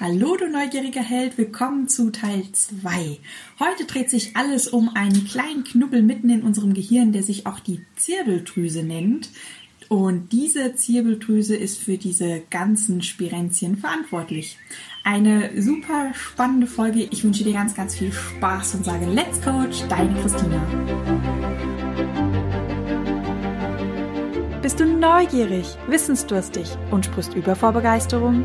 Hallo, du neugieriger Held, willkommen zu Teil 2. Heute dreht sich alles um einen kleinen Knubbel mitten in unserem Gehirn, der sich auch die Zirbeldrüse nennt. Und diese Zirbeldrüse ist für diese ganzen Spirenzien verantwortlich. Eine super spannende Folge. Ich wünsche dir ganz, ganz viel Spaß und sage Let's Coach, deine Christina. Bist du neugierig, wissensdurstig und sprichst über vor Begeisterung?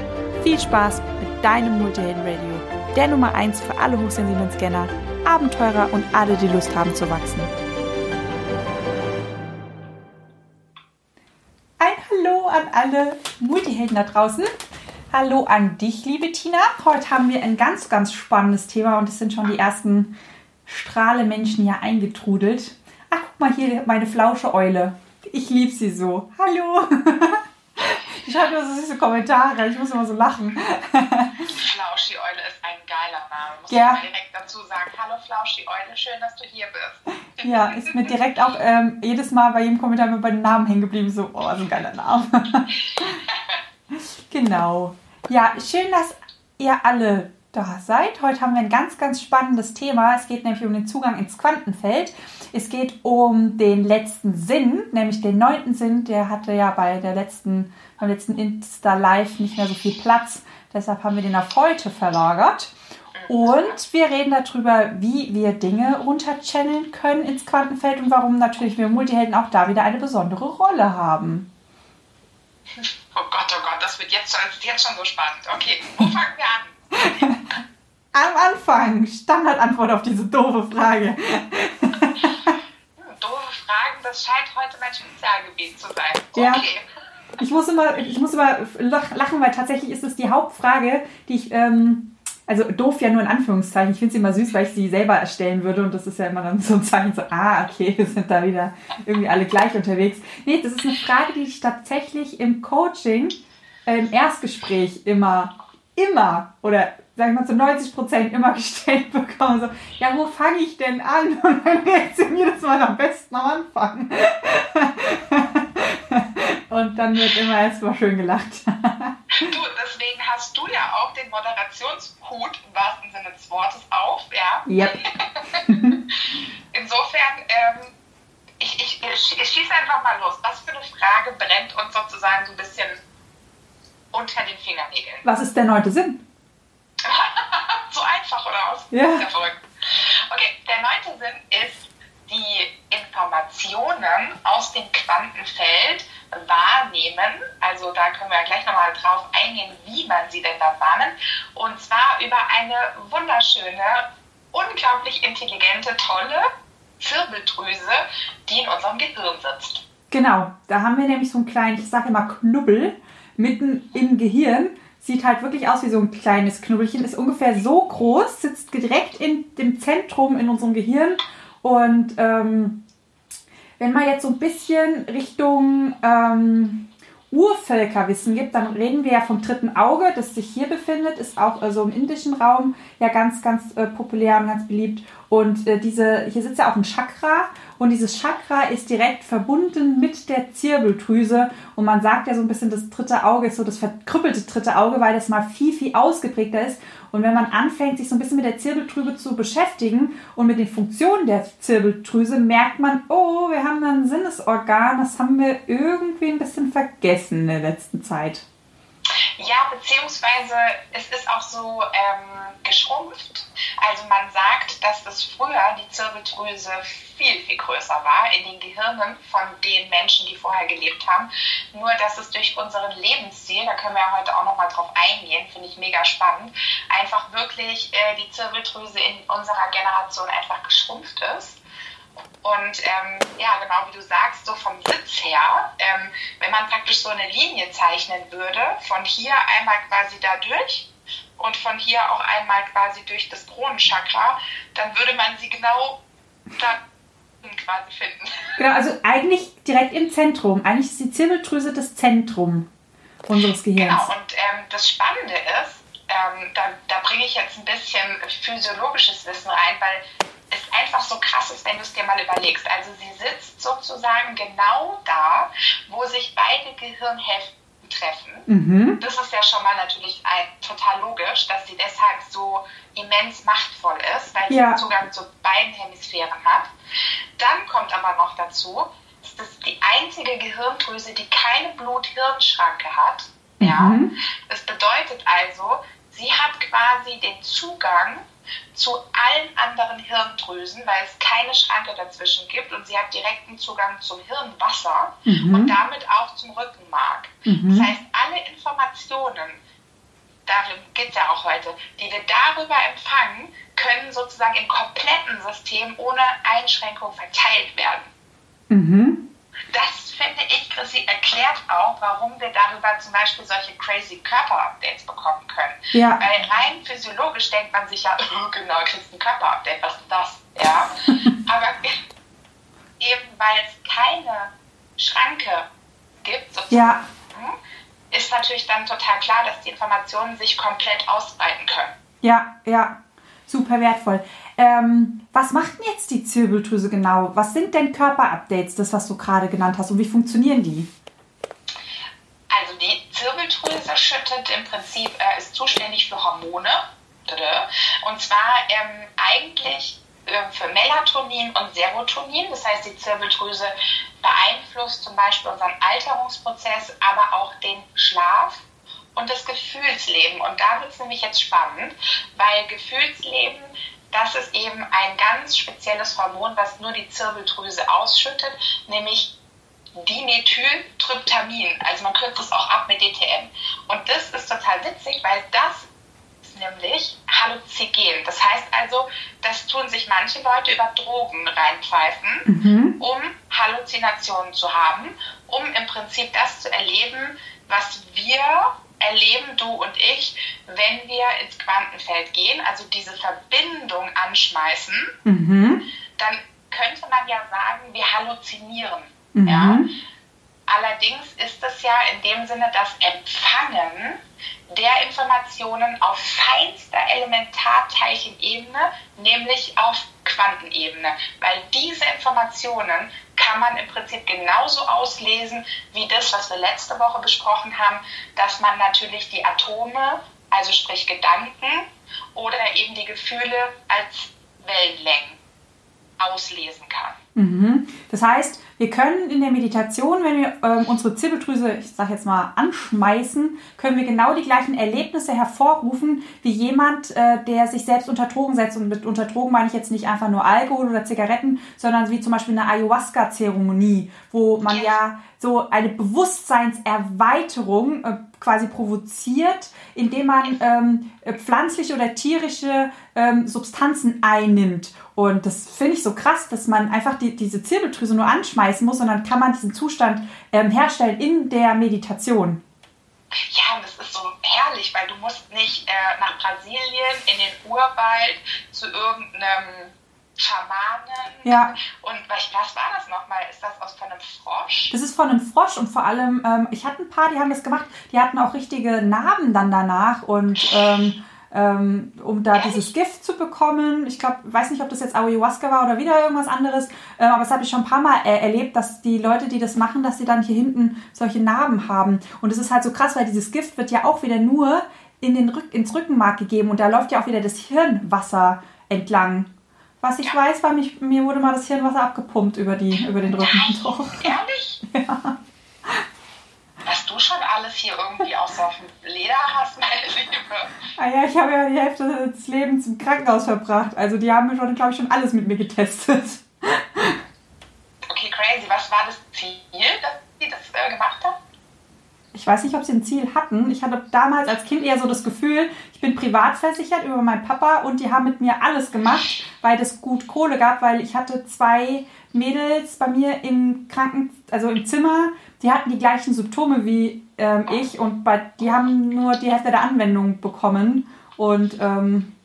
Viel Spaß mit deinem Multihelden Radio, der Nummer 1 für alle hochsensiblen Scanner, Abenteurer und alle, die Lust haben zu wachsen. Ein Hallo an alle Multihelden da draußen. Hallo an dich, liebe Tina. Heute haben wir ein ganz, ganz spannendes Thema und es sind schon die ersten Strahlemenschen hier eingetrudelt. Ach, guck mal hier, meine flausche Eule. Ich liebe sie so. Hallo. Ich schreibe nur so süße Kommentare. Ich muss immer so lachen. Flauschi-Eule ist ein geiler Name. Muss ja. ich direkt dazu sagen. Hallo Flauschi-Eule, schön, dass du hier bist. Ja, ist mir direkt auch ähm, jedes Mal bei jedem Kommentar mit bei den Namen hängen geblieben. So, oh, so ein geiler Name. genau. Ja, schön, dass ihr alle da seid. Heute haben wir ein ganz, ganz spannendes Thema. Es geht nämlich um den Zugang ins Quantenfeld. Es geht um den letzten Sinn, nämlich den neunten Sinn. Der hatte ja bei der letzten, beim letzten Insta Live nicht mehr so viel Platz. Deshalb haben wir den auf heute verlagert. Und wir reden darüber, wie wir Dinge runterchanneln können ins Quantenfeld und warum natürlich wir Multihelden auch da wieder eine besondere Rolle haben. Oh Gott, oh Gott, das wird jetzt, jetzt schon so spannend. Okay, wo fangen wir an? Am Anfang, Standardantwort auf diese doofe Frage. doofe Fragen, das scheint heute mein Spezialgebiet zu sein. Okay. Ja. Ich muss immer, ich muss immer lachen, weil tatsächlich ist es die Hauptfrage, die ich, ähm, also doof ja nur in Anführungszeichen. Ich finde sie immer süß, weil ich sie selber erstellen würde und das ist ja immer dann so ein Zeichen, so, ah, okay, wir sind da wieder irgendwie alle gleich unterwegs. Nee, das ist eine Frage, die ich tatsächlich im Coaching, äh, im Erstgespräch immer immer oder sag ich mal zu 90 Prozent immer gestellt bekomme, so, ja, wo fange ich denn an? Und dann reagieren jedes Mal am besten am Anfang. Und dann wird immer erstmal schön gelacht. Du, deswegen hast du ja auch den Moderationshut im wahrsten Sinne des Wortes auf, ja? Yep. Insofern, ähm, ich, ich, ich schieße einfach mal los. Was für eine Frage brennt uns sozusagen so ein bisschen unter den Fingernägeln. Was ist der neunte Sinn? so einfach, oder was? Ja. Okay, der neunte Sinn ist, die Informationen aus dem Quantenfeld wahrnehmen. Also da können wir gleich nochmal drauf eingehen, wie man sie denn dann wahrnimmt. Und zwar über eine wunderschöne, unglaublich intelligente, tolle Zirbeldrüse, die in unserem Gehirn sitzt. Genau, da haben wir nämlich so einen kleinen, ich sage immer Knubbel, mitten im Gehirn. Sieht halt wirklich aus wie so ein kleines Knubbelchen, ist ungefähr so groß, sitzt direkt in dem Zentrum in unserem Gehirn. Und ähm, wenn man jetzt so ein bisschen Richtung ähm, Urvölkerwissen gibt, dann reden wir ja vom dritten Auge, das sich hier befindet, ist auch äh, so im indischen Raum ja ganz, ganz äh, populär und ganz beliebt. Und äh, diese, hier sitzt ja auch ein Chakra und dieses Chakra ist direkt verbunden mit der Zirbeldrüse. Und man sagt ja so ein bisschen, das dritte Auge ist so das verkrüppelte dritte Auge, weil das mal viel, viel ausgeprägter ist. Und wenn man anfängt, sich so ein bisschen mit der Zirbeldrüse zu beschäftigen und mit den Funktionen der Zirbeldrüse, merkt man, oh, wir haben ein Sinnesorgan, das haben wir irgendwie ein bisschen vergessen in der letzten Zeit. Ja, beziehungsweise es ist auch so ähm, geschrumpft. Also man sagt, dass das früher die Zirbeldrüse viel, viel größer war in den Gehirnen von den Menschen, die vorher gelebt haben. Nur, dass es durch unseren Lebensstil, da können wir ja heute auch nochmal drauf eingehen, finde ich mega spannend, einfach wirklich äh, die Zirbeldrüse in unserer Generation einfach geschrumpft ist. Und ähm, ja, genau wie du sagst, so vom Sitz her, ähm, wenn man praktisch so eine Linie zeichnen würde, von hier einmal quasi da durch und von hier auch einmal quasi durch das Kronenchakra, dann würde man sie genau da quasi finden. Genau, also eigentlich direkt im Zentrum. Eigentlich ist die Zirbeldrüse das Zentrum unseres Gehirns. Genau, und ähm, das Spannende ist, ähm, da, da bringe ich jetzt ein bisschen physiologisches Wissen rein, weil es einfach so krass ist, wenn du es dir mal überlegst. Also sie sitzt sozusagen genau da, wo sich beide Gehirnhälften treffen. Mhm. Das ist ja schon mal natürlich ein, total logisch, dass sie deshalb so immens machtvoll ist, weil Ja. sie Zugang zu beiden Hemisphären hat. Dann kommt aber noch dazu, dass das die einzige Gehirndrüse, die keine Blut-Hirn-Schranke hat. Ja. Mhm. Das bedeutet also, sie hat quasi den Zugang zu allen anderen Hirndrüsen, weil es keine Schranke dazwischen gibt und sie hat direkten Zugang zum Hirnwasser Mhm. und damit auch zum Rückenmark. Mhm. Das heißt, alle Informationen, darum geht es ja auch heute, die wir darüber empfangen, können sozusagen im kompletten System ohne Einschränkung verteilt werden. Mhm. Das finde ich, Chrissy, erklärt auch, warum wir darüber zum Beispiel solche crazy Körper-Updates bekommen können. Ja. Weil rein physiologisch denkt man sich ja, oh, genau, kriegst ein Körper-Update, was ist das? Ja. Aber eben weil es keine Schranke gibt, sozusagen, Ja. ist natürlich dann total klar, dass die Informationen sich komplett ausbreiten können. Ja, ja, super wertvoll. Ähm, was macht denn jetzt die Zirbeldrüse genau? Was sind denn Körperupdates, das, was du gerade genannt hast, und wie funktionieren die? Also die Zirbeldrüse schüttet im Prinzip, äh, ist zuständig für Hormone. Und zwar ähm, eigentlich äh, für Melatonin und Serotonin. Das heißt, die Zirbeldrüse beeinflusst zum Beispiel unseren Alterungsprozess, aber auch den Schlaf und das Gefühlsleben. Und da wird es nämlich jetzt spannend, weil Gefühlsleben, das ist eben ein ganz spezielles Hormon, was nur die Zirbeldrüse ausschüttet, nämlich Dimethyltryptamin. Also man kürzt es auch ab mit DTM. Und das ist total witzig, weil das ist nämlich halluzinogen. Das heißt also, das tun sich manche Leute über Drogen reinpfeifen, Mhm. um Halluzinationen zu haben, um im Prinzip das zu erleben, was wir erleben, du und ich, wenn wir ins Quantenfeld gehen, also diese Verbindung anschmeißen, Mhm. dann könnte man ja sagen, wir halluzinieren. Mhm. Ja? Allerdings ist es ja in dem Sinne das Empfangen der Informationen auf feinster Elementarteilchenebene, nämlich auf Quantenebene. Weil diese Informationen kann man im Prinzip genauso auslesen wie das, was wir letzte Woche besprochen haben, dass man natürlich die Atome, also sprich Gedanken oder eben die Gefühle als Wellenlängen auslesen kann. Mhm. Das heißt, wir können in der Meditation, wenn wir ähm, unsere Zirbeldrüse, ich sag jetzt mal, anschmeißen, können wir genau die gleichen Erlebnisse hervorrufen, wie jemand, äh, der sich selbst unter Drogen setzt. Und mit unter Drogen meine ich jetzt nicht einfach nur Alkohol oder Zigaretten, sondern wie zum Beispiel eine Ayahuasca-Zeremonie, wo man Ja. ja so eine Bewusstseinserweiterung äh, quasi provoziert, indem man ähm, äh, pflanzliche oder tierische ähm, Substanzen einnimmt. Und das finde ich so krass, dass man einfach die, diese Zirbeldrüse nur anschmeißen muss und dann kann man diesen Zustand ähm, herstellen in der Meditation. Ja, und das ist so herrlich, weil du musst nicht äh, nach Brasilien in den Urwald zu irgendeinem Schamanen. Ja. Und was, war das nochmal? Ist das aus von einem Frosch? Das ist von einem Frosch und vor allem, ähm, ich hatte ein paar, die haben das gemacht, die hatten auch richtige Narben dann danach und ähm, ähm, um da dieses Gift zu bekommen, ich glaube, weiß nicht, ob das jetzt Ayahuasca war oder wieder irgendwas anderes, äh, aber das habe ich schon ein paar Mal äh, erlebt, dass die Leute, die das machen, dass sie dann hier hinten solche Narben haben. Und es ist halt so krass, weil dieses Gift wird ja auch wieder nur in den Rück ins Rückenmark gegeben und da läuft ja auch wieder das Hirnwasser entlang. Was ich weiß, war mich, mir wurde mal das Hirnwasser abgepumpt über, die, über den Rücken. Ehrlich? Ja. Alles hier irgendwie außer auf dem Leder hast, meine Liebe. Ah ja, ich habe ja die Hälfte des Lebens im Krankenhaus verbracht. Also die haben mir schon, glaube ich, schon alles mit mir getestet. Okay, crazy. Was war das Ziel, dass sie das äh, gemacht hat? Ich weiß nicht, ob sie ein Ziel hatten. Ich hatte damals als Kind eher so das Gefühl, ich bin privat versichert über meinen Papa und die haben mit mir alles gemacht, weil das gut Kohle gab, weil ich hatte zwei Mädels bei mir im Kranken, also im Zimmer, die hatten die gleichen Symptome wie ähm, ich und bei, die haben nur die Hälfte der Anwendung bekommen und ähm,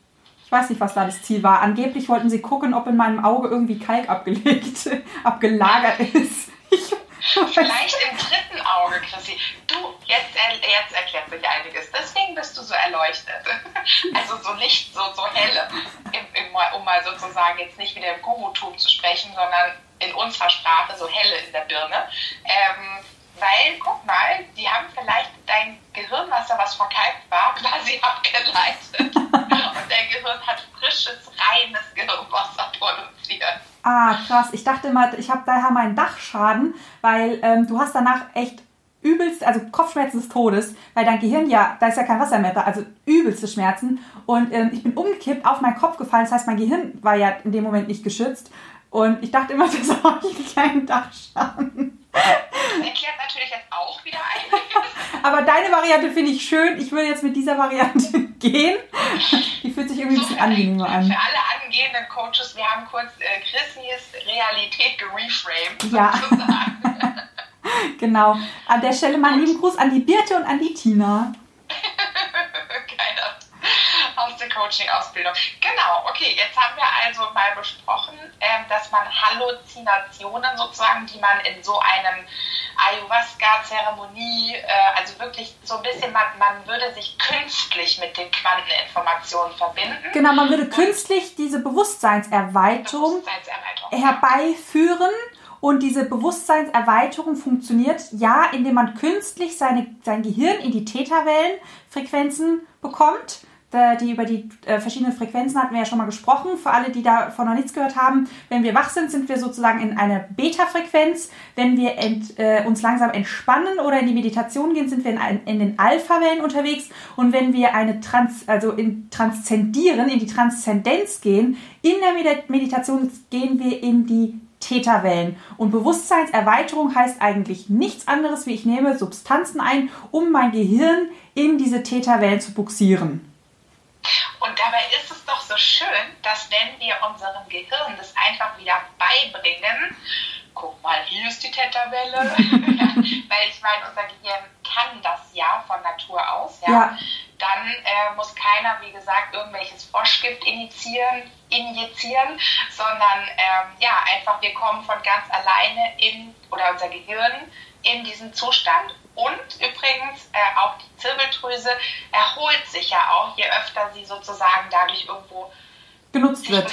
ich weiß nicht, was da das Ziel war. Angeblich wollten sie gucken, ob in meinem Auge irgendwie Kalk abgelegt, abgelagert ist. Ich, Vielleicht im dritten Auge, Chrissy. Du, jetzt, jetzt erklärt sich einiges. Deswegen bist du so erleuchtet. Also so Licht, so, so helle. Im, im, um mal sozusagen jetzt nicht wieder im Gurutum zu sprechen, sondern in unserer Sprache so helle in der Birne. Ähm, weil, guck mal, die haben vielleicht dein Gehirnwasser, was verkalkt war, quasi abgeleitet. Und dein Gehirn hat frisches, reines Gehirnwasser produziert. Ah, krass. Ich dachte immer, ich habe daher meinen Dachschaden, weil ähm, du hast danach echt übelst, also Kopfschmerzen des Todes, weil dein Gehirn ja, da ist ja kein Wasser mehr da, also übelste Schmerzen. Und ähm, ich bin umgekippt, auf meinen Kopf gefallen, das heißt, mein Gehirn war ja in dem Moment nicht geschützt. Und ich dachte immer, das habe ich einen kleinen Dachschaden. Erklärt natürlich jetzt auch wieder einiges. Aber deine Variante finde ich schön. Ich würde jetzt mit dieser Variante gehen. Die fühlt sich irgendwie ein bisschen angenehmer an. Für alle angehenden Coaches, wir haben kurz äh, Chrissys Realität gereframed. Ja. genau. An der Stelle mal einen lieben Gruß an die Birte und an die Tina. Coaching-Ausbildung. Genau, okay, jetzt haben wir also mal besprochen, ähm, dass man Halluzinationen sozusagen, die man in so einem Ayahuasca-Zeremonie, äh, also wirklich so ein bisschen, man, man würde sich künstlich mit den Quanteninformationen verbinden. Genau, man würde künstlich diese Bewusstseinserweiterung, Bewusstseinserweiterung herbeiführen. Und diese Bewusstseinserweiterung funktioniert ja, indem man künstlich seine, sein Gehirn in die Theta-Wellenfrequenzen bekommt die über die äh, verschiedenen Frequenzen hatten wir ja schon mal gesprochen. Für alle, die davon noch nichts gehört haben, wenn wir wach sind, sind wir sozusagen in einer Beta-Frequenz. Wenn wir ent, äh, uns langsam entspannen oder in die Meditation gehen, sind wir in, ein, in den Alpha-Wellen unterwegs. Und wenn wir eine Trans, also in transzendieren, in die Transzendenz gehen, in der Meditation gehen wir in die Theta-Wellen. Und Bewusstseinserweiterung heißt eigentlich nichts anderes, wie ich nehme Substanzen ein, um mein Gehirn in diese Theta-Wellen zu buxieren. Und dabei ist es doch so schön, dass wenn wir unserem Gehirn das einfach wieder beibringen, guck mal, hier ist die Täterwelle, weil ich meine, unser Gehirn kann das ja von Natur aus, ja. ja. Dann äh, muss keiner, wie gesagt, irgendwelches Froschgift initiieren, injizieren, sondern ähm, ja, einfach wir kommen von ganz alleine in, oder unser Gehirn in diesen Zustand und übrigens äh, auch die Zirbeldrüse erholt sich ja auch, je öfter sie sozusagen dadurch irgendwo genutzt wird.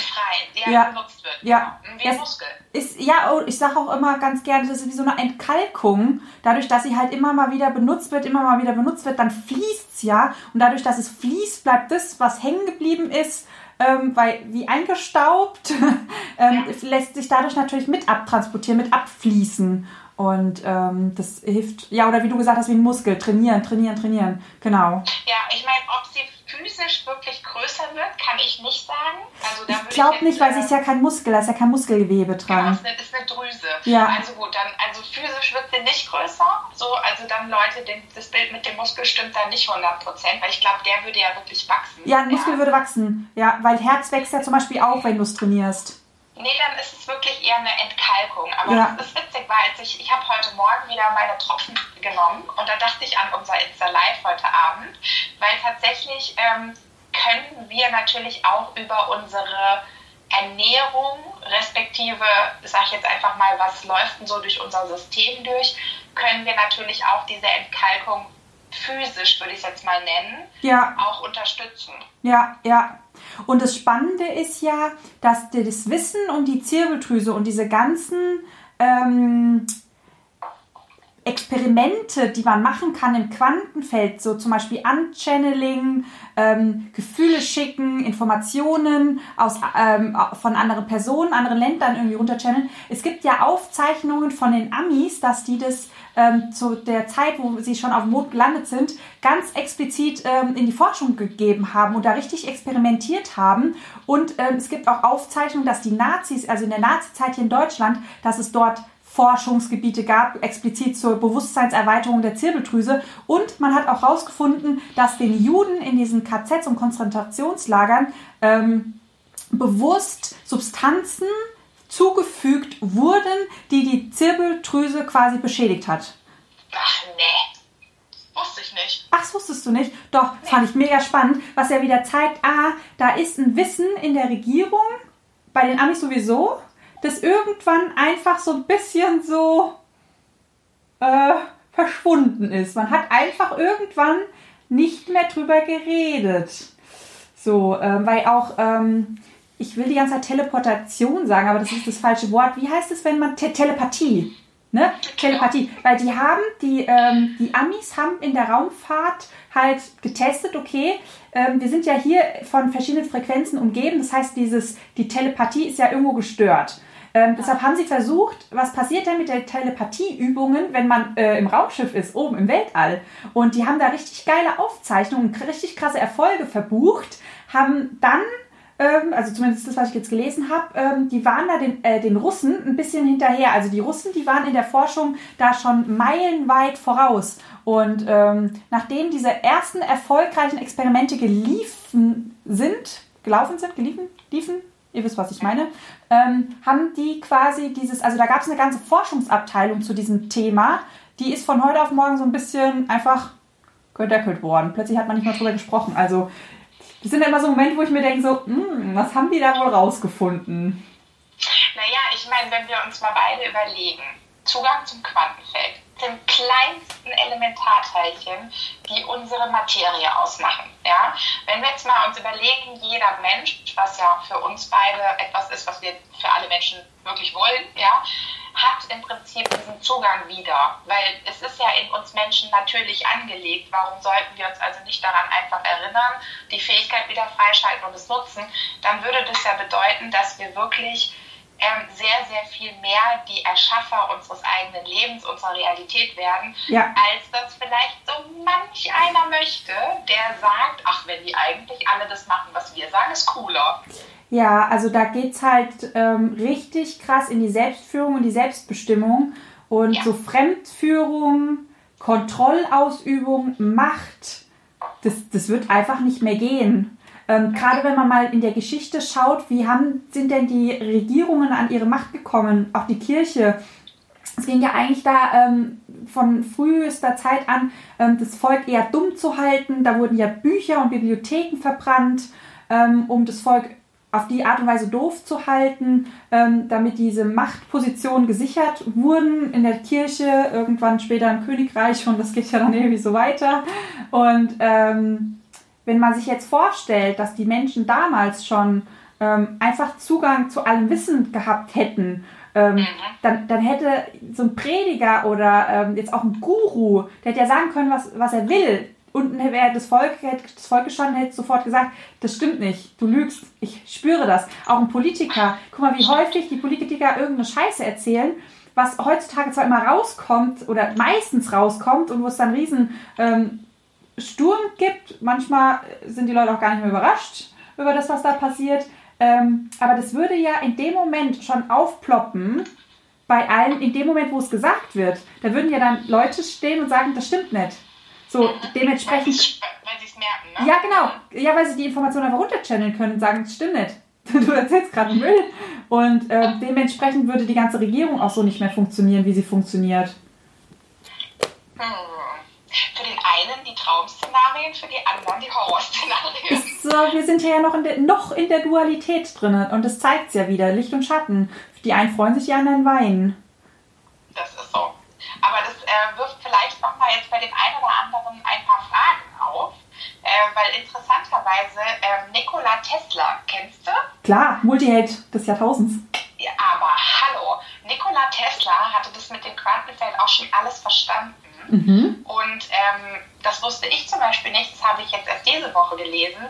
Ja, ja, genutzt wird. Ja. Genau. Wie ein Muskel. Ist, ja, oh, ich sage auch immer ganz gerne, das ist wie so eine Entkalkung. Dadurch, dass sie halt immer mal wieder benutzt wird, immer mal wieder benutzt wird, dann fließt es ja. Und dadurch, dass es fließt, bleibt das, was hängen geblieben ist, ähm, weil wie eingestaubt, ähm, ja. lässt sich dadurch natürlich mit abtransportieren, mit abfließen. Und ähm, das hilft, ja, oder wie du gesagt hast, wie ein Muskel, trainieren, trainieren, trainieren. Genau. Ja, ich meine, ob sie physisch wirklich größer wird, kann ich nicht sagen. Also, ich glaube nicht, weil sie ist ja kein Muskel, da ist ja kein Muskelgewebe dran. Genau, es ist eine, Drüse. Ja. Also gut, dann, also physisch wird sie nicht größer. So, also dann Leute, den, das Bild mit dem Muskel stimmt da nicht 100 Prozent, weil ich glaube, der würde ja wirklich wachsen. Ja, ein Muskel ja. würde wachsen. Ja, weil Herz wächst ja zum Beispiel auch, wenn du es trainierst. Nee, dann ist es wirklich eher eine Entkalkung. Aber ja. das ist witzig, weil ich, ich habe heute Morgen wieder meine Tropfen genommen und da dachte ich an unser Insta Live heute Abend, weil tatsächlich ähm, können wir natürlich auch über unsere Ernährung, respektive, sage ich jetzt einfach mal, was läuft denn so durch unser System durch, können wir natürlich auch diese Entkalkung physisch, würde ich es jetzt mal nennen, ja. auch unterstützen. Ja, ja. Und das Spannende ist ja, dass das Wissen um die Zirbeldrüse und diese ganzen ähm, Experimente, die man machen kann im Quantenfeld, so zum Beispiel Unchanneling, ähm, Gefühle schicken, Informationen aus, ähm, von anderen Personen, anderen Ländern irgendwie runterchanneln. Es gibt ja Aufzeichnungen von den Amis, dass die das ähm, zu der Zeit, wo sie schon auf dem Mond gelandet sind, ganz explizit ähm, in die Forschung gegeben haben und da richtig experimentiert haben. Und ähm, es gibt auch Aufzeichnungen, dass die Nazis, also in der Nazizeit hier in Deutschland, dass es dort Forschungsgebiete gab, explizit zur Bewusstseinserweiterung der Zirbeldrüse. Und man hat auch herausgefunden, dass den Juden in diesen KZs und Konzentrationslagern ähm, bewusst Substanzen zugefügt wurden, die die Zirbeldrüse quasi beschädigt hat. Ach nee. Wusste ich nicht. Ach, das wusstest du nicht? Doch, das fand ich mega spannend, was ja wieder zeigt, ah, da ist ein Wissen in der Regierung, bei den Amis sowieso, das irgendwann einfach so ein bisschen so äh, verschwunden ist. Man hat einfach irgendwann nicht mehr drüber geredet. So, äh, weil auch, ähm, ich will die ganze Zeit Teleportation sagen, aber das ist das falsche Wort. Wie heißt es, wenn man Te Telepathie? Ne? Telepathie. Weil die haben, die, ähm, die Amis haben in der Raumfahrt halt getestet, okay, ähm, wir sind ja hier von verschiedenen Frequenzen umgeben. Das heißt, dieses, die Telepathie ist ja irgendwo gestört. Ähm, deshalb haben sie versucht, was passiert denn mit der Telepathieübungen, wenn man äh, im Raumschiff ist, oben im Weltall. Und die haben da richtig geile Aufzeichnungen, richtig krasse Erfolge verbucht, haben dann ähm, also zumindest das, was ich jetzt gelesen habe, ähm, die waren da den, äh, den Russen ein bisschen hinterher. Also die Russen, die waren in der Forschung da schon meilenweit voraus. Und ähm, nachdem diese ersten erfolgreichen Experimente geliefen sind, gelaufen sind, geliefen, liefen, ihr wisst, was ich meine, ähm, haben die quasi dieses, also da gab es eine ganze Forschungsabteilung zu diesem Thema, die ist von heute auf morgen so ein bisschen einfach gedeckelt worden. Plötzlich hat man nicht mehr drüber gesprochen. Also das sind immer so Momente, wo ich mir denke, so, hm, was haben die da wohl rausgefunden? Naja, ich meine, wenn wir uns mal beide überlegen, Zugang zum Quantenfeld sind kleinsten Elementarteilchen, die unsere Materie ausmachen. Ja? Wenn wir jetzt mal uns überlegen, jeder Mensch, was ja für uns beide etwas ist, was wir für alle Menschen wirklich wollen, ja, im Prinzip diesen Zugang wieder, weil es ist ja in uns Menschen natürlich angelegt. Warum sollten wir uns also nicht daran einfach erinnern, die Fähigkeit wieder freischalten und es nutzen? Dann würde das ja bedeuten, dass wir wirklich ähm, sehr, sehr viel mehr die Erschaffer unseres eigenen Lebens, unserer Realität werden, ja. als das vielleicht so manch einer möchte, der sagt, ach, wenn die eigentlich alle das machen, was wir sagen, ist cooler. Ja, also da geht es halt ähm, richtig krass in die Selbstführung und die Selbstbestimmung und ja. so Fremdführung, Kontrollausübung, Macht, das, das wird einfach nicht mehr gehen. Ähm, Gerade wenn man mal in der Geschichte schaut, wie haben, sind denn die Regierungen an ihre Macht gekommen, auch die Kirche. Es ging ja eigentlich da ähm, von frühester Zeit an, ähm, das Volk eher dumm zu halten. Da wurden ja Bücher und Bibliotheken verbrannt, ähm, um das Volk auf die Art und Weise doof zu halten, ähm, damit diese Machtpositionen gesichert wurden in der Kirche, irgendwann später im Königreich und das geht ja dann irgendwie so weiter. Und ähm, wenn man sich jetzt vorstellt, dass die Menschen damals schon ähm, einfach Zugang zu allem Wissen gehabt hätten, ähm, mhm. dann, dann hätte so ein Prediger oder ähm, jetzt auch ein Guru, der hätte ja sagen können, was, was er will. Unten wäre das Volk, hätte das Volk gestanden, hätte sofort gesagt, das stimmt nicht, du lügst, ich spüre das. Auch ein Politiker, guck mal, wie häufig die Politiker irgendeine Scheiße erzählen, was heutzutage zwar immer rauskommt oder meistens rauskommt und wo es dann riesen ähm, Sturm gibt. Manchmal sind die Leute auch gar nicht mehr überrascht über das, was da passiert. Ähm, aber das würde ja in dem Moment schon aufploppen bei allen, in dem Moment, wo es gesagt wird. Da würden ja dann Leute stehen und sagen, das stimmt nicht. So, dementsprechend. Weil sie es merken, ne? Ja, genau. Ja, weil sie die Informationen einfach runterchanneln können und sagen, das stimmt nicht. Du erzählst gerade Müll. Und äh, dementsprechend würde die ganze Regierung auch so nicht mehr funktionieren, wie sie funktioniert. Hm. Die Traum-Szenarien, für die anderen die Horrorszenarien. So, wir sind ja noch in der, noch in der Dualität drin und das zeigt es ja wieder, Licht und Schatten. Die einen freuen sich, die anderen weinen. Das ist so. Aber das äh, wirft vielleicht nochmal jetzt bei den einen oder anderen ein paar Fragen auf. Äh, weil interessanterweise äh, Nikola Tesla, kennst du? Klar, Multiheld des Jahrtausends. Ja, aber hallo, Nikola Tesla hatte das mit dem Quantenfeld auch schon alles verstanden. Mhm. Und ähm, das wusste ich zum Beispiel nicht, das habe ich jetzt erst diese Woche gelesen.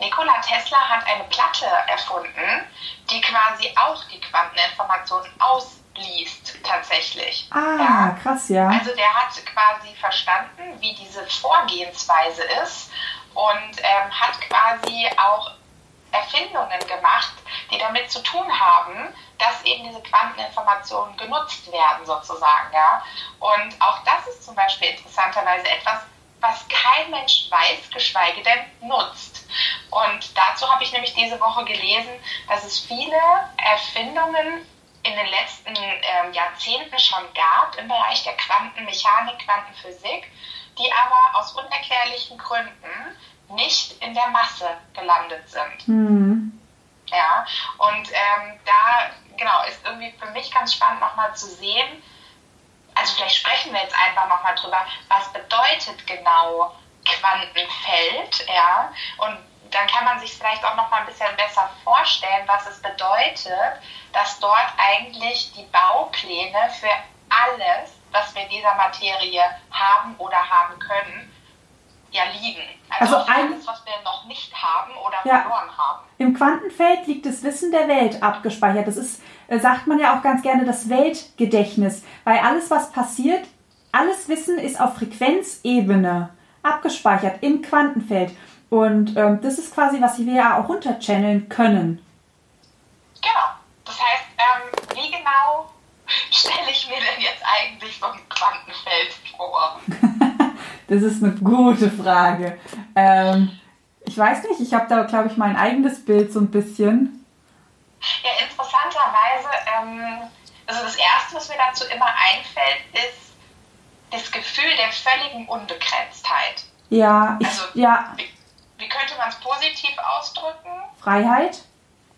Nikola Tesla hat eine Platte erfunden, die quasi auch die Quanteninformationen ausliest, tatsächlich. Ah, ja. krass, ja. Also der hat quasi verstanden, wie diese Vorgehensweise ist und ähm, hat quasi auch Erfindungen gemacht, die damit zu tun haben, dass eben diese Quanteninformationen genutzt werden sozusagen. Ja? Und auch das ist zum Beispiel interessanterweise etwas, was kein Mensch weiß, geschweige denn nutzt. Und dazu habe ich nämlich diese Woche gelesen, dass es viele Erfindungen in den letzten ähm, Jahrzehnten schon gab im Bereich der Quantenmechanik, Quantenphysik, die aber aus unerklärlichen Gründen nicht in der Masse gelandet sind. Mhm. Ja, und ähm, da genau ist irgendwie für mich ganz spannend nochmal zu sehen, also vielleicht sprechen wir jetzt einfach nochmal drüber, was bedeutet genau Quantenfeld, ja, und dann kann man sich vielleicht auch nochmal ein bisschen besser vorstellen, was es bedeutet, dass dort eigentlich die Baupläne für alles, was wir in dieser Materie haben oder haben können, ja liegen. Also, also alles, was wir noch nicht haben oder ja, verloren haben. Im Quantenfeld liegt das Wissen der Welt abgespeichert. Das ist, äh, sagt man ja auch ganz gerne, das Weltgedächtnis. Weil alles, was passiert, alles Wissen ist auf Frequenzebene abgespeichert im Quantenfeld. Und ähm, das ist quasi, was wir ja auch runterchanneln können. Genau. Das heißt, ähm, wie genau stelle ich mir denn jetzt eigentlich so ein Quantenfeld vor? das ist eine gute Frage. Ähm, ich weiß nicht, ich habe da, glaube ich, mein eigenes Bild so ein bisschen. Ja, interessanterweise, ähm, also das Erste, was mir dazu immer einfällt, ist das Gefühl der völligen Unbegrenztheit. Ja, ich, also, ja. Wie, wie könnte man es positiv ausdrücken? Freiheit.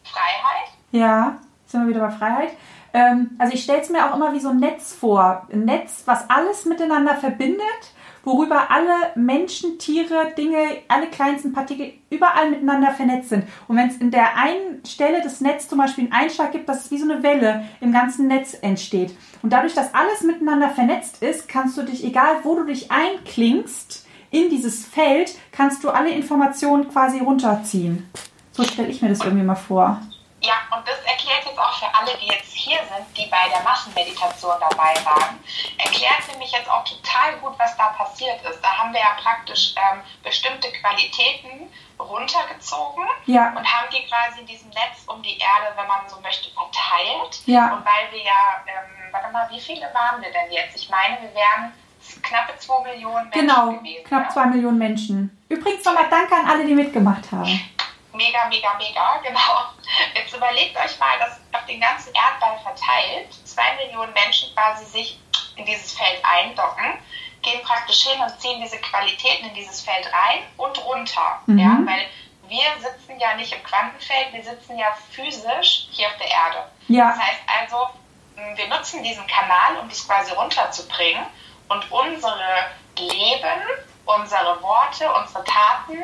Freiheit? Ja, sind wir wieder bei Freiheit. Ähm, also ich stelle es mir auch immer wie so ein Netz vor. Ein Netz, was alles miteinander verbindet worüber alle Menschen, Tiere, Dinge, alle kleinsten Partikel überall miteinander vernetzt sind. Und wenn es in der einen Stelle des Netzes zum Beispiel einen Einschlag gibt, dass es wie so eine Welle im ganzen Netz entsteht. Und dadurch, dass alles miteinander vernetzt ist, kannst du dich, egal wo du dich einklingst, in dieses Feld, kannst du alle Informationen quasi runterziehen. So stelle ich mir das irgendwie mal vor. Ja, und das erklärt jetzt auch für alle, die jetzt hier sind, die bei der Massenmeditation dabei waren, erklärt nämlich jetzt auch total gut, was da passiert ist. Da haben wir ja praktisch ähm, bestimmte Qualitäten runtergezogen ja. und haben die quasi in diesem Netz um die Erde, wenn man so möchte, verteilt. Ja. Und weil wir ja, ähm, warte mal, wie viele waren wir denn jetzt? Ich meine, wir wären knappe 2 Millionen Menschen genau, gewesen. Genau, knapp 2 ja? Millionen Menschen. Übrigens nochmal danke an alle, die mitgemacht haben mega, mega, mega, genau. Jetzt überlegt euch mal, dass auf den ganzen Erdball verteilt zwei Millionen Menschen quasi sich in dieses Feld eindocken, gehen praktisch hin und ziehen diese Qualitäten in dieses Feld rein und runter. Mhm. Ja, weil wir sitzen ja nicht im Quantenfeld, wir sitzen ja physisch hier auf der Erde. Ja. Das heißt also, wir nutzen diesen Kanal, um das quasi runterzubringen und unsere Leben, unsere Worte, unsere Taten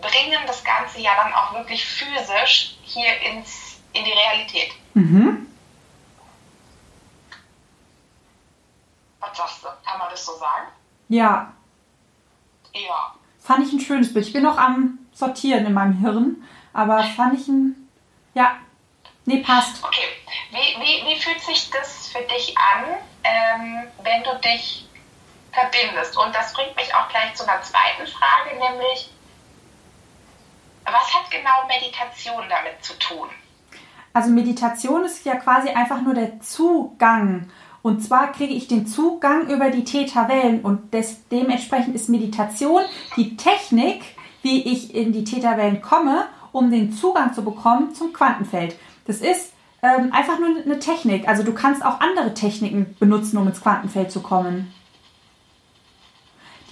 bringen das Ganze ja dann auch wirklich physisch hier ins, in die Realität. Mhm. Was sagst du? Kann man das so sagen? Ja. Ja. Fand ich ein schönes Bild. Ich bin noch am Sortieren in meinem Hirn, aber fand ich ein. Ja. Nee, passt. Okay. Wie, wie, wie fühlt sich das für dich an, ähm, wenn du dich verbindest? Und das bringt mich auch gleich zu einer zweiten Frage, nämlich was hat genau Meditation damit zu tun? Also Meditation ist ja quasi einfach nur der Zugang. Und zwar kriege ich den Zugang über die Theta-Wellen und des, dementsprechend ist Meditation die Technik, wie ich in die Theta-Wellen komme, um den Zugang zu bekommen zum Quantenfeld. Das ist ähm, einfach nur eine Technik. Also du kannst auch andere Techniken benutzen, um ins Quantenfeld zu kommen.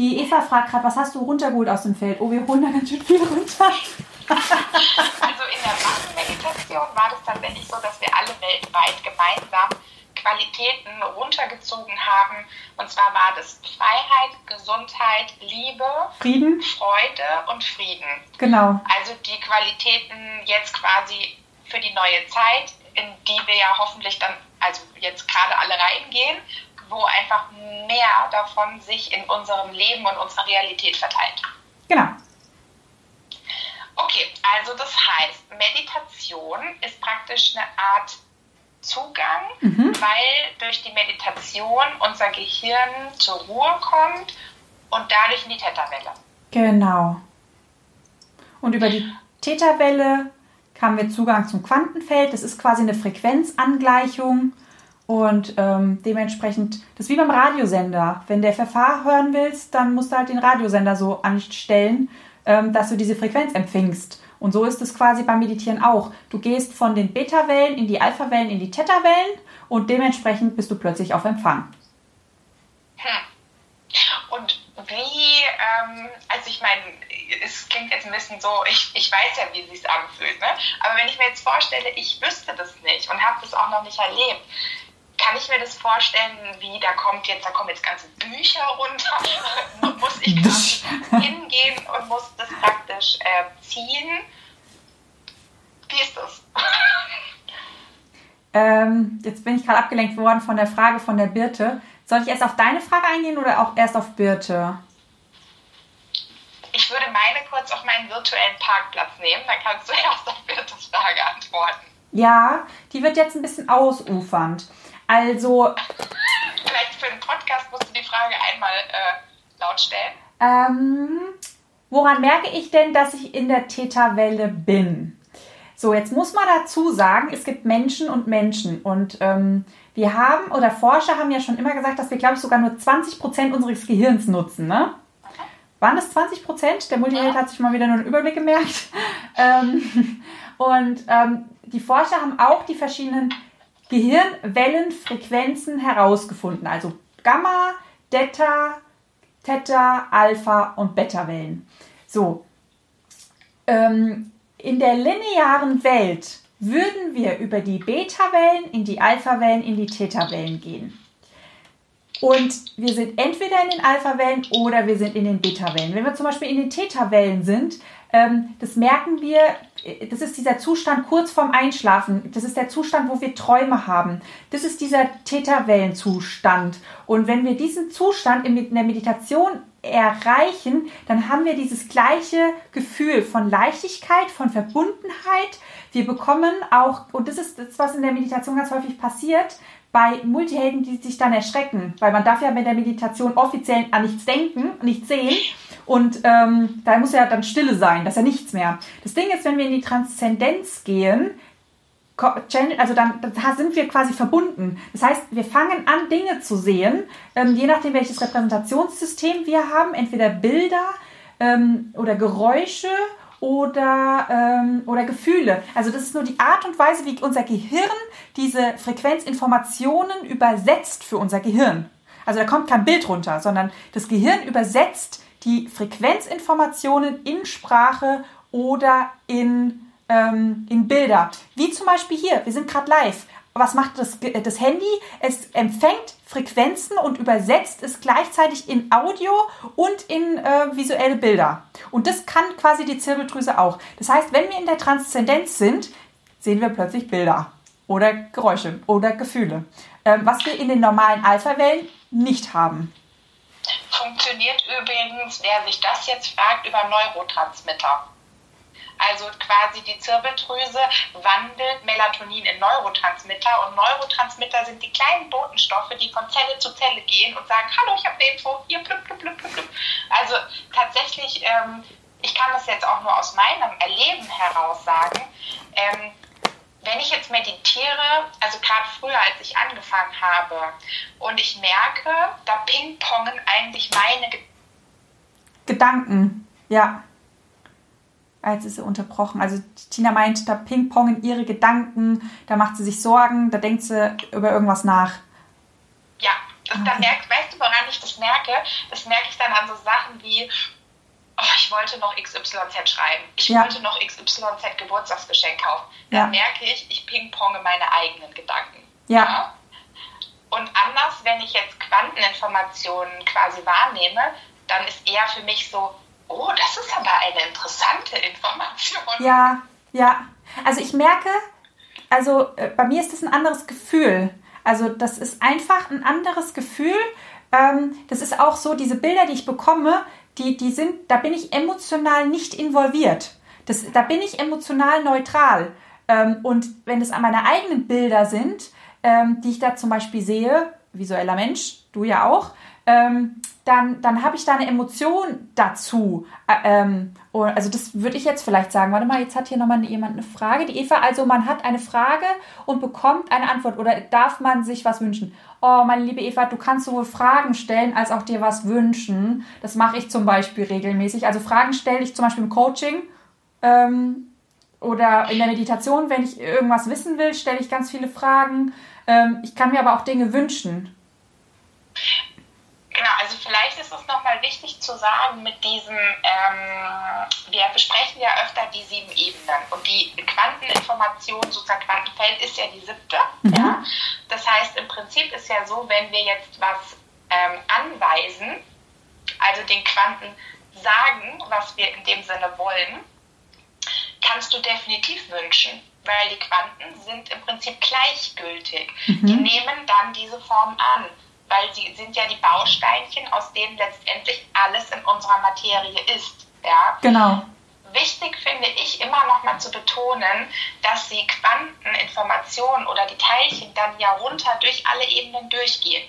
Die Eva fragt gerade, was hast du runtergeholt aus dem Feld? Oh, wir holen da ganz schön viel runter. also in der Massenmeditation war das tatsächlich so, dass wir alle weltweit gemeinsam Qualitäten runtergezogen haben. Und zwar war das Freiheit, Gesundheit, Liebe, Frieden, Freude und Frieden. Genau. Also die Qualitäten jetzt quasi für die neue Zeit, in die wir ja hoffentlich dann, also jetzt gerade alle reingehen wo einfach mehr davon sich in unserem Leben und unserer Realität verteilt. Genau. Okay, also das heißt, Meditation ist praktisch eine Art Zugang, mhm. weil durch die Meditation unser Gehirn zur Ruhe kommt und dadurch in die Theta-Welle. Genau. Und über die Theta-Welle haben wir Zugang zum Quantenfeld. Das ist quasi eine Frequenzangleichung und ähm, dementsprechend, das ist wie beim Radiosender. Wenn der Verfahren hören willst, dann musst du halt den Radiosender so anstellen, ähm, dass du diese Frequenz empfängst. Und so ist es quasi beim Meditieren auch. Du gehst von den Beta-Wellen in die Alpha-Wellen in die Theta-Wellen und dementsprechend bist du plötzlich auf Empfang. Hm. Und wie, ähm, also ich meine, es klingt jetzt ein bisschen so, ich, ich weiß ja, wie es sich anfühlt, ne? aber wenn ich mir jetzt vorstelle, ich wüsste das nicht und habe das auch noch nicht erlebt, kann ich mir das vorstellen, wie da kommt jetzt, da kommen jetzt ganze Bücher runter, muss ich hingehen und muss das praktisch äh, ziehen. Wie ist das? Ähm, jetzt bin ich gerade abgelenkt worden von der Frage von der Birte. Soll ich erst auf deine Frage eingehen oder auch erst auf Birte? Ich würde meine kurz auf meinen virtuellen Parkplatz nehmen, dann kannst du erst auf Birtes Frage antworten. Ja, die wird jetzt ein bisschen ausufernd. Also. Vielleicht für den Podcast musst du die Frage einmal äh, laut stellen. Ähm, woran merke ich denn, dass ich in der Täterwelle bin? So, jetzt muss man dazu sagen, es gibt Menschen und Menschen. Und ähm, wir haben, oder Forscher haben ja schon immer gesagt, dass wir, glaube ich, sogar nur 20 Prozent unseres Gehirns nutzen. Ne? Waren das 20 Prozent? Der Multiheld hat sich mal wieder nur einen Überblick gemerkt. ähm, und ähm, die Forscher haben auch die verschiedenen Gehirnwellenfrequenzen herausgefunden. Also Gamma, Delta, Theta, Alpha und Beta-Wellen. So. Ähm, in der linearen Welt würden wir über die Beta-Wellen in die Alpha-Wellen in die Theta-Wellen gehen. Und wir sind entweder in den Alpha-Wellen oder wir sind in den Beta-Wellen. Wenn wir zum Beispiel in den Theta-Wellen sind, ähm, das merken wir, das ist dieser Zustand kurz vorm Einschlafen. Das ist der Zustand, wo wir Träume haben. Das ist dieser Theta-Wellenzustand. Und wenn wir diesen Zustand in der Meditation erreichen, dann haben wir dieses gleiche Gefühl von Leichtigkeit, von Verbundenheit. Wir bekommen auch, und das ist das, was in der Meditation ganz häufig passiert, bei Multihelden, die sich dann erschrecken, weil man darf ja mit der Meditation offiziell an nichts denken, nichts sehen. Und ähm, da muss ja dann Stille sein, das ist ja nichts mehr. Das Ding ist, wenn wir in die Transzendenz gehen, also dann, da sind wir quasi verbunden. Das heißt, wir fangen an, Dinge zu sehen, ähm, je nachdem, welches Repräsentationssystem wir haben, entweder Bilder ähm, oder Geräusche oder, ähm, oder Gefühle. Also das ist nur die Art und Weise, wie unser Gehirn diese Frequenzinformationen übersetzt für unser Gehirn. Also da kommt kein Bild runter, sondern das Gehirn übersetzt die Frequenzinformationen in Sprache oder in ähm, in Bilder. Wie zum Beispiel hier, wir sind gerade live. Was macht das, das Handy? Es empfängt Frequenzen und übersetzt es gleichzeitig in Audio und in äh, visuelle Bilder. Und das kann quasi die Zirbeldrüse auch. Das heißt, wenn wir in der Transzendenz sind, sehen wir plötzlich Bilder oder Geräusche oder Gefühle, äh, was wir in den normalen Alpha-Wellen nicht haben. Funktioniert übrigens, wer sich das jetzt fragt, über Neurotransmitter. Also quasi die Zirbeldrüse wandelt Melatonin in Neurotransmitter und Neurotransmitter sind die kleinen Botenstoffe, die von Zelle zu Zelle gehen und sagen, hallo, ich habe eine Info, hier blub, blub, blub, blub. Also tatsächlich, ähm, ich kann das jetzt auch nur aus meinem Erleben heraus sagen, ähm, wenn ich jetzt meditiere, also gerade früher, als ich angefangen habe, und ich merke, da pingpongen eigentlich meine Gedanken, ja. Jetzt ist sie unterbrochen. Also Tina meint, da pingpongen ihre Gedanken, da macht sie sich Sorgen, da denkt sie über irgendwas nach. Ja, das, okay. da merkt, weißt du, woran ich das merke? Das merke ich dann an so Sachen wie, oh, ich wollte noch XYZ schreiben, ich ja. wollte noch XYZ Geburtstagsgeschenk kaufen. Dann ja. merke ich, ich pingponge meine eigenen Gedanken. Ja. ja. Und anders, wenn ich jetzt Quanteninformationen quasi wahrnehme, dann ist eher für mich so, Oh, das ist aber eine interessante Information. Ja, ja. Also ich merke, also äh, bei mir ist das ein anderes Gefühl. Also das ist einfach ein anderes Gefühl. Ähm, das ist auch so, diese Bilder, die ich bekomme, die, die sind, da bin ich emotional nicht involviert. Das, da bin ich emotional neutral. Ähm, und wenn es an meine eigenen Bilder sind, ähm, die ich da zum Beispiel sehe, visueller Mensch, du ja auch, dann, dann habe ich da eine Emotion dazu. Ähm, also das würde ich jetzt vielleicht sagen. Warte mal, jetzt hat hier nochmal jemand eine Frage. Die Eva, also man hat eine Frage und bekommt eine Antwort oder darf man sich was wünschen? Oh, meine liebe Eva, du kannst sowohl Fragen stellen als auch dir was wünschen. Das mache ich zum Beispiel regelmäßig. Also Fragen stelle ich zum Beispiel im Coaching ähm, oder in der Meditation. Wenn ich irgendwas wissen will, stelle ich ganz viele Fragen. Ähm, ich kann mir aber auch Dinge wünschen. Genau, also vielleicht ist es nochmal wichtig zu sagen mit diesem, ähm, wir besprechen ja öfter die sieben Ebenen und die Quanteninformation, sozusagen Quantenfeld ist ja die siebte. Mhm. Ja? Das heißt, im Prinzip ist ja so, wenn wir jetzt was ähm, anweisen, also den Quanten sagen, was wir in dem Sinne wollen, kannst du definitiv wünschen, weil die Quanten sind im Prinzip gleichgültig. Mhm. Die nehmen dann diese Form an, weil sie sind ja die Bausteinchen, aus denen letztendlich alles in unserer Materie ist. Ja? Genau. Wichtig finde ich immer noch mal zu betonen, dass die Quanteninformationen oder die Teilchen dann ja runter durch alle Ebenen durchgehen.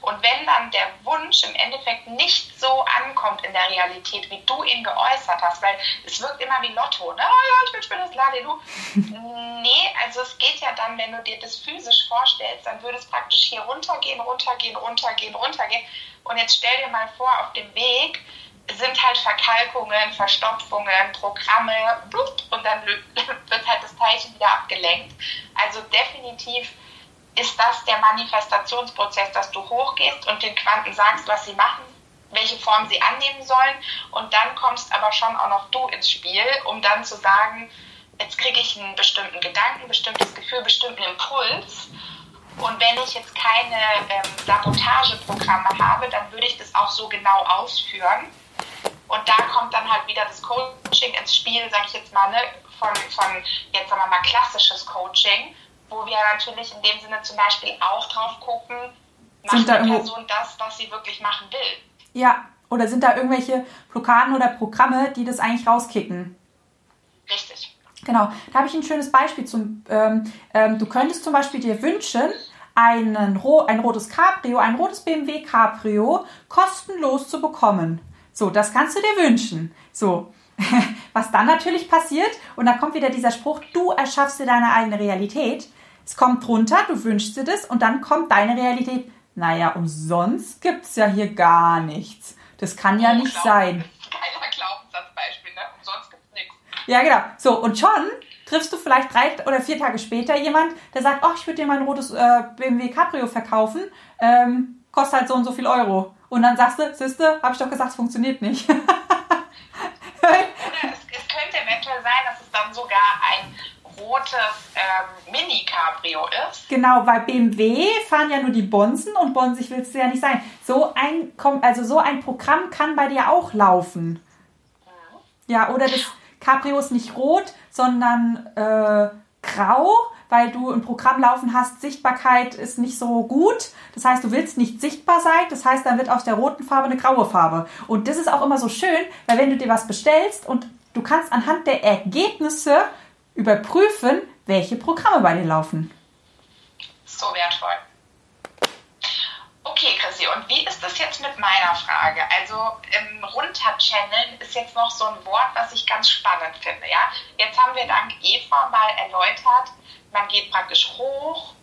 Und wenn dann der Wunsch im Endeffekt nicht so ankommt in der Realität, wie du ihn geäußert hast, weil es wirkt immer wie Lotto, ne? Oh ja, ich spielen das Ladelu. nee, also es geht ja dann, wenn du dir das physisch vorstellst, dann würde es praktisch hier runtergehen, runtergehen, runtergehen, runtergehen. Und jetzt stell dir mal vor, auf dem Weg sind halt Verkalkungen, Verstopfungen, Programme und dann wird halt das Teilchen wieder abgelenkt. Also definitiv ist das der Manifestationsprozess, dass du hochgehst und den Quanten sagst, was sie machen, welche Form sie annehmen sollen. Und dann kommst aber schon auch noch du ins Spiel, um dann zu sagen, jetzt kriege ich einen bestimmten Gedanken, bestimmtes Gefühl, bestimmten Impuls. Und wenn ich jetzt keine ähm, Sabotageprogramme habe, dann würde ich das auch so genau ausführen. Und da kommt dann halt wieder das Coaching ins Spiel, sage ich jetzt mal, ne, von, von jetzt sagen wir mal klassisches Coaching wo wir natürlich in dem Sinne zum Beispiel auch drauf gucken, macht sind da die Person das, was sie wirklich machen will. Ja, oder sind da irgendwelche Blockaden oder Programme, die das eigentlich rauskicken? Richtig. Genau, da habe ich ein schönes Beispiel zum. Ähm, ähm, du könntest zum Beispiel dir wünschen, einen, ein rotes Cabrio, ein rotes BMW Cabrio kostenlos zu bekommen. So, das kannst du dir wünschen. So, was dann natürlich passiert, und da kommt wieder dieser Spruch, du erschaffst dir deine eigene Realität. Es kommt drunter, du wünschst dir das und dann kommt deine Realität. Naja, umsonst gibt es ja hier gar nichts. Das kann ja nicht sein. Geiler Glaubenssatzbeispiel, ne? Umsonst gibt es nichts. Ja, genau. So, und schon triffst du vielleicht drei oder vier Tage später jemand, der sagt, oh, ich würde dir mein rotes äh, BMW Cabrio verkaufen, ähm, kostet halt so und so viel Euro. Und dann sagst du, siehste, habe ich doch gesagt, es funktioniert nicht. oder es, es könnte eventuell sein, dass es dann sogar ein rotes ähm, Mini-Cabrio ist. Genau, weil BMW fahren ja nur die Bonzen und bonsig willst du ja nicht sein. So ein, also so ein Programm kann bei dir auch laufen. Mhm. Ja, oder das Cabrio ist nicht rot, sondern äh, grau, weil du ein Programm laufen hast, Sichtbarkeit ist nicht so gut. Das heißt, du willst nicht sichtbar sein. Das heißt, dann wird aus der roten Farbe eine graue Farbe. Und das ist auch immer so schön, weil wenn du dir was bestellst und du kannst anhand der Ergebnisse überprüfen, welche Programme bei dir laufen. So wertvoll. Okay, Chrissy, und wie ist das jetzt mit meiner Frage? Also ähm, runterchanneln ist jetzt noch so ein Wort, was ich ganz spannend finde. Ja? Jetzt haben wir dank Eva mal erläutert, man geht praktisch hoch,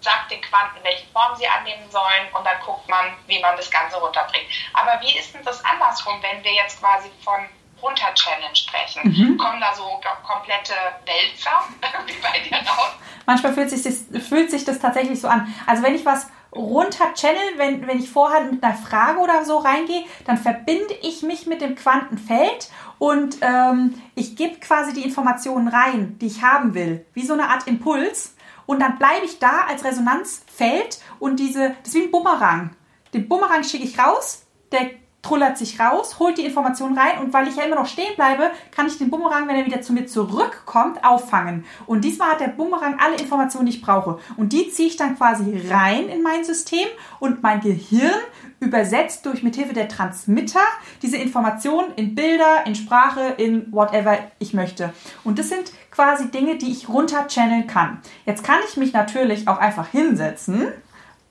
sagt den Quanten, welche Form sie annehmen sollen und dann guckt man, wie man das Ganze runterbringt. Aber wie ist denn das andersrum, wenn wir jetzt quasi von Runter-Challenge sprechen. Mhm. Kommen da so komplette Wälzer wie bei dir raus? Manchmal fühlt sich, das, fühlt sich das tatsächlich so an. Also wenn ich was runter channel, wenn, wenn ich vorher mit einer Frage oder so reingehe, dann verbinde ich mich mit dem Quantenfeld und ähm, ich gebe quasi die Informationen rein, die ich haben will, wie so eine Art Impuls. Und dann bleibe ich da als Resonanzfeld und diese, das ist wie ein Bumerang. Den Bumerang schicke ich raus, der trullert sich raus, holt die Information rein und weil ich ja immer noch stehen bleibe, kann ich den Bumerang, wenn er wieder zu mir zurückkommt, auffangen. Und diesmal hat der Bumerang alle Informationen, die ich brauche. Und die ziehe ich dann quasi rein in mein System und mein Gehirn übersetzt durch mithilfe der Transmitter diese Informationen in Bilder, in Sprache, in whatever ich möchte. Und das sind quasi Dinge, die ich runter channeln kann. Jetzt kann ich mich natürlich auch einfach hinsetzen,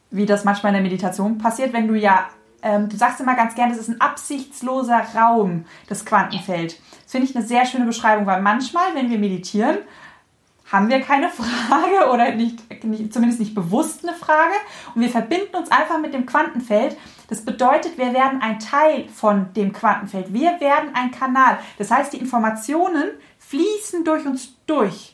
wie das manchmal in der Meditation passiert, wenn du ja ähm, du sagst immer ganz gerne, das ist ein absichtsloser Raum, das Quantenfeld. Das finde ich eine sehr schöne Beschreibung, weil manchmal, wenn wir meditieren, haben wir keine Frage oder nicht, nicht, zumindest nicht bewusst eine Frage und wir verbinden uns einfach mit dem Quantenfeld. Das bedeutet, wir werden ein Teil von dem Quantenfeld. Wir werden ein Kanal. Das heißt, die Informationen fließen durch uns durch.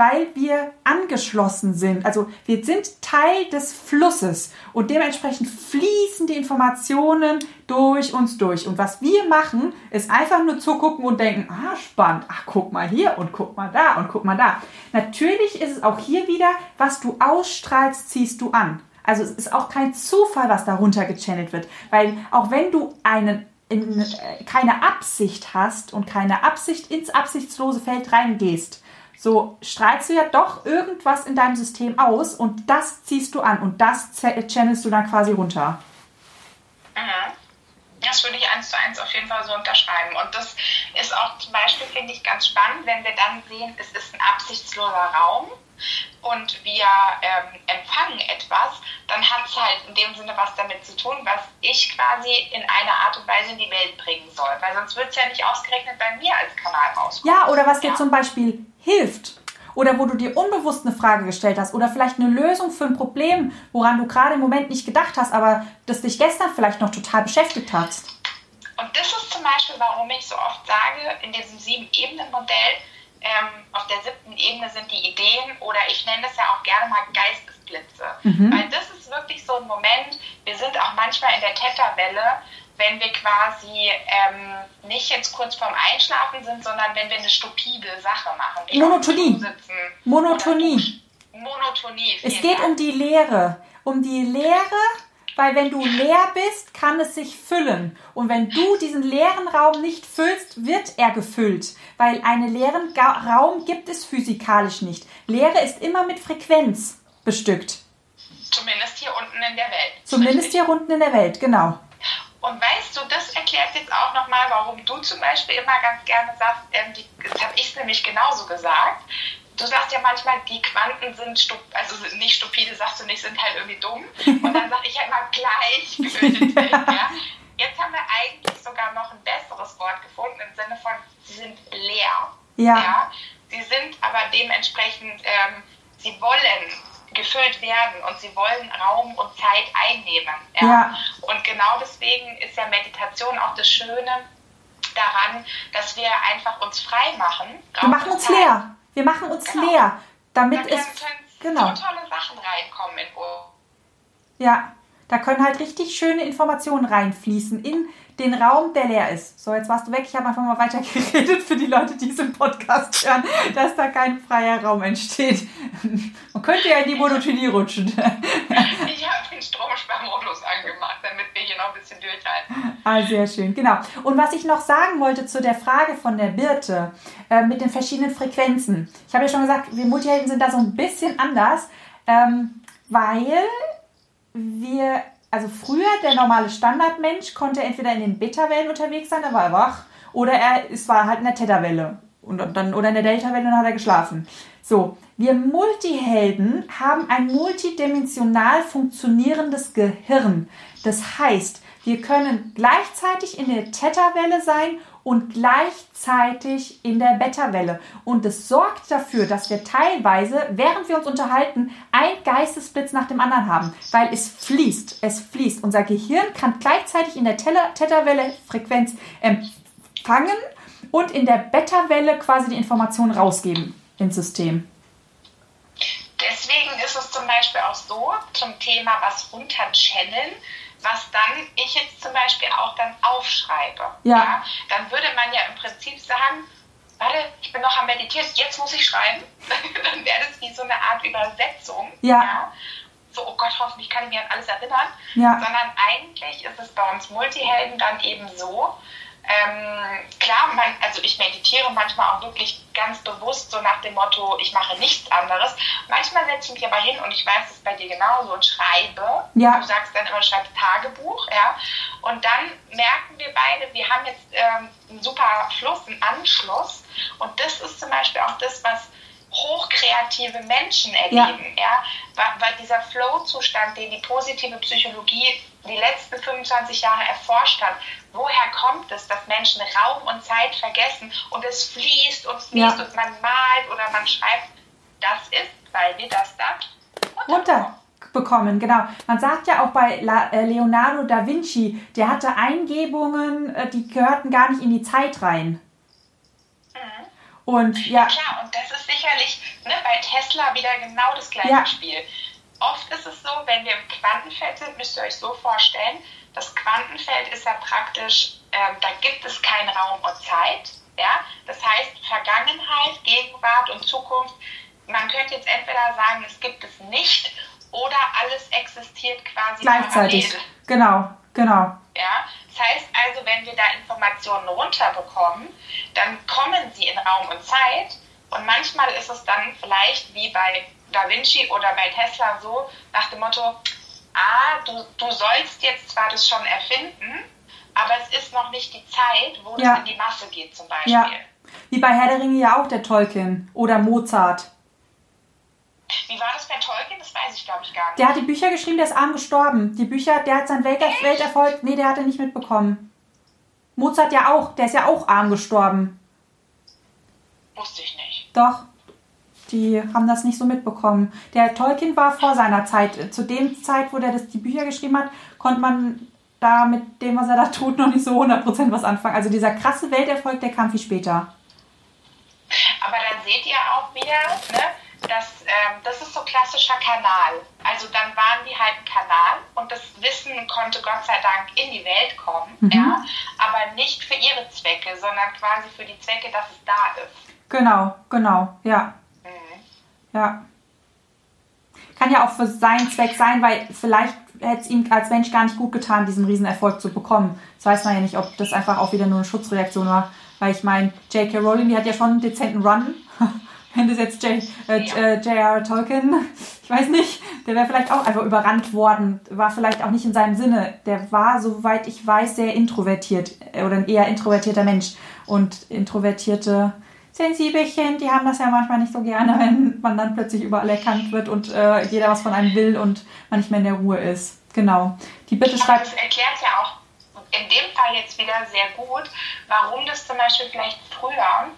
Weil wir angeschlossen sind. Also wir sind Teil des Flusses und dementsprechend fließen die Informationen durch uns durch. Und was wir machen, ist einfach nur zugucken und denken, ah, spannend, ach, guck mal hier und guck mal da und guck mal da. Natürlich ist es auch hier wieder, was du ausstrahlst, ziehst du an. Also es ist auch kein Zufall, was darunter gechannelt wird, weil auch wenn du einen in, äh, keine Absicht hast und keine Absicht ins absichtslose Feld reingehst, so strahlst du ja doch irgendwas in deinem System aus und das ziehst du an und das channelst du dann quasi runter. Mhm. Das würde ich eins zu eins auf jeden Fall so unterschreiben. Und das ist auch zum Beispiel, finde ich, ganz spannend, wenn wir dann sehen, es ist ein absichtsloser Raum und wir ähm, empfangen etwas, dann hat es halt in dem Sinne was damit zu tun, was ich quasi in einer Art und Weise in die Welt bringen soll. Weil sonst wird es ja nicht ausgerechnet bei mir als Kanal rauskommen. Ja, oder was dir zum Beispiel hilft. Oder wo du dir unbewusst eine Frage gestellt hast oder vielleicht eine Lösung für ein Problem, woran du gerade im Moment nicht gedacht hast, aber das dich gestern vielleicht noch total beschäftigt hat. Und das ist zum Beispiel, warum ich so oft sage, in diesem Sieben-Ebenen-Modell, ähm, auf der siebten Ebene sind die Ideen oder ich nenne das ja auch gerne mal Geistesblitze. Mhm. Weil das ist wirklich so ein Moment, wir sind auch manchmal in der Täterwelle, wenn wir quasi ähm, nicht jetzt kurz vorm Einschlafen sind, sondern wenn wir eine stupide Sache machen. Monotonie. Monotonie. Monotonie. Es geht um die Lehre. Um die Lehre weil wenn du leer bist, kann es sich füllen. Und wenn du diesen leeren Raum nicht füllst, wird er gefüllt, weil einen leeren Raum gibt es physikalisch nicht. Leere ist immer mit Frequenz bestückt. Zumindest hier unten in der Welt. Zumindest hier unten in der Welt, genau. Und weißt du, das erklärt jetzt auch nochmal, warum du zum Beispiel immer ganz gerne sagst, ähm, die, das habe ich nämlich genauso gesagt, du sagst ja manchmal, die Quanten sind stup also nicht stupide, sagst du nicht, sind halt irgendwie dumm. Und dann sag ich halt mal gleichgültig. ja. Jetzt haben wir eigentlich sogar noch ein besseres Wort gefunden im Sinne von, sie sind leer. Ja. ja? Sie sind aber dementsprechend, ähm, sie wollen gefüllt werden und sie wollen Raum und Zeit einnehmen. Ja? ja. Und genau deswegen ist ja Meditation auch das Schöne daran, dass wir einfach uns frei machen. Wir machen uns Zeit. leer. Wir machen uns genau. leer, damit da es genau. so tolle Sachen reinkommen in Ohr. Ja, da können halt richtig schöne Informationen reinfließen in den Raum, der leer ist. So, jetzt warst du weg. Ich habe einfach mal weiter geredet für die Leute, die es im Podcast hören, dass da kein freier Raum entsteht. Man könnte ja in die Monotonie rutschen. Ich habe den Stromsparmodus angemacht, damit wir hier noch ein bisschen durchhalten. Ah, sehr schön, genau. Und was ich noch sagen wollte zu der Frage von der Birte äh, mit den verschiedenen Frequenzen. Ich habe ja schon gesagt, wir Multihelden sind da so ein bisschen anders, ähm, weil wir also früher der normale Standardmensch konnte entweder in den Beta-Wellen unterwegs sein, da war er wach, oder er es war halt in der Theta-Welle und dann oder in der Delta-Welle und hat er geschlafen. So, wir Multihelden haben ein multidimensional funktionierendes Gehirn. Das heißt, wir können gleichzeitig in der Theta-Welle sein und gleichzeitig in der Beta-Welle. Und es sorgt dafür, dass wir teilweise, während wir uns unterhalten, ein Geistesblitz nach dem anderen haben, weil es fließt. Es fließt. Unser Gehirn kann gleichzeitig in der Theta-Welle Frequenz empfangen und in der Beta-Welle quasi die Information rausgeben ins System. Deswegen ist es zum Beispiel auch so, zum Thema was runterchanneln, was dann ich jetzt zum Beispiel auch dann aufschreibe. Ja. ja. Dann würde man ja im Prinzip sagen, warte, ich bin noch am Meditieren, jetzt muss ich schreiben. dann wäre das wie so eine Art Übersetzung. Ja. ja. So, oh Gott, hoffentlich kann ich mich an alles erinnern. Ja. Sondern eigentlich ist es bei uns Multihelden dann eben so, ähm, klar, man, also ich meditiere manchmal auch wirklich ganz bewusst so nach dem Motto, ich mache nichts anderes. Manchmal setze ich mich aber hin und ich weiß, es ist bei dir genauso und schreibe. Ja. Du sagst dann immer, schreib Tagebuch, ja. Und dann merken wir beide, wir haben jetzt ähm, einen super Fluss, einen Anschluss. Und das ist zum Beispiel auch das, was hochkreative Menschen erleben, ja, ja? Weil, weil dieser Flow-Zustand, den die positive Psychologie die letzten 25 Jahre erforscht hat, woher kommt es, dass Menschen Raum und Zeit vergessen und es fließt und fließt ja. und man malt oder man schreibt, das ist, weil wir das da runterbekommen. Genau. Man sagt ja auch bei äh, Leonardo da Vinci, der hatte Eingebungen, äh, die gehörten gar nicht in die Zeit rein. Mhm. Und ja. Klar, und das ist sicherlich ne, bei Tesla wieder genau das gleiche Ja. Spiel. Oft ist es so, wenn wir im Quantenfeld sind, müsst ihr euch so vorstellen, das Quantenfeld ist ja praktisch, ähm, da gibt es keinen Raum und Zeit. Ja? Das heißt, Vergangenheit, Gegenwart und Zukunft, man könnte jetzt entweder sagen, es gibt es nicht oder alles existiert quasi Gleichzeitig. parallel. Genau, genau. Ja? Das heißt also, wenn wir da Informationen runterbekommen, dann kommen sie in Raum und Zeit und manchmal ist es dann vielleicht wie bei Da Vinci oder bei Tesla so nach dem Motto, ah, du, du sollst jetzt zwar das schon erfinden, aber es ist noch nicht die Zeit, wo Ja. es in die Masse geht zum Beispiel. Ja. Wie bei Herr der Ringe ja auch der Tolkien oder Mozart. Wie war das bei Tolkien? Das weiß ich, glaube ich, gar nicht. Der hat die Bücher geschrieben, der ist arm gestorben. Die Bücher, der hat seinen Welt Welterfolg, nee, der hat er nicht mitbekommen. Mozart ja auch, der ist ja auch arm gestorben. Wusste ich nicht. Doch, die haben das nicht so mitbekommen. Der Tolkien war vor seiner Zeit. Zu dem Zeit, wo der das, die Bücher geschrieben hat, konnte man da mit dem, was er da tut, noch nicht so 100% was anfangen. Also dieser krasse Welterfolg, der kam viel später. Aber dann seht ihr auch wieder, ne, dass ähm, das ist so klassischer Kanal. Also dann waren die halt ein Kanal und das Wissen konnte Gott sei Dank in die Welt kommen, ja, aber nicht für ihre Zwecke, sondern quasi für die Zwecke, dass es da ist. Genau, genau, ja. Ja. Kann ja auch für seinen Zweck sein, weil vielleicht hätte es ihm als Mensch gar nicht gut getan, diesen Riesenerfolg zu bekommen. Das weiß man ja nicht, ob das einfach auch wieder nur eine Schutzreaktion war. Weil ich meine, J.K. Rowling, die hat ja schon einen dezenten Run. Wenn das jetzt J- äh, äh, J.R. Tolkien, ich weiß nicht, der wäre vielleicht auch einfach überrannt worden. War vielleicht auch nicht in seinem Sinne. Der war, soweit ich weiß, sehr introvertiert äh, oder ein eher introvertierter Mensch. Und introvertierte Sensibelchen, die haben das ja manchmal nicht so gerne, wenn man dann plötzlich überall erkannt wird und äh, jeder was von einem will und man nicht mehr in der Ruhe ist. Genau. Die Bitte schreibt. das erklärt ja auch in dem Fall jetzt wieder sehr gut, warum das zum Beispiel vielleicht früher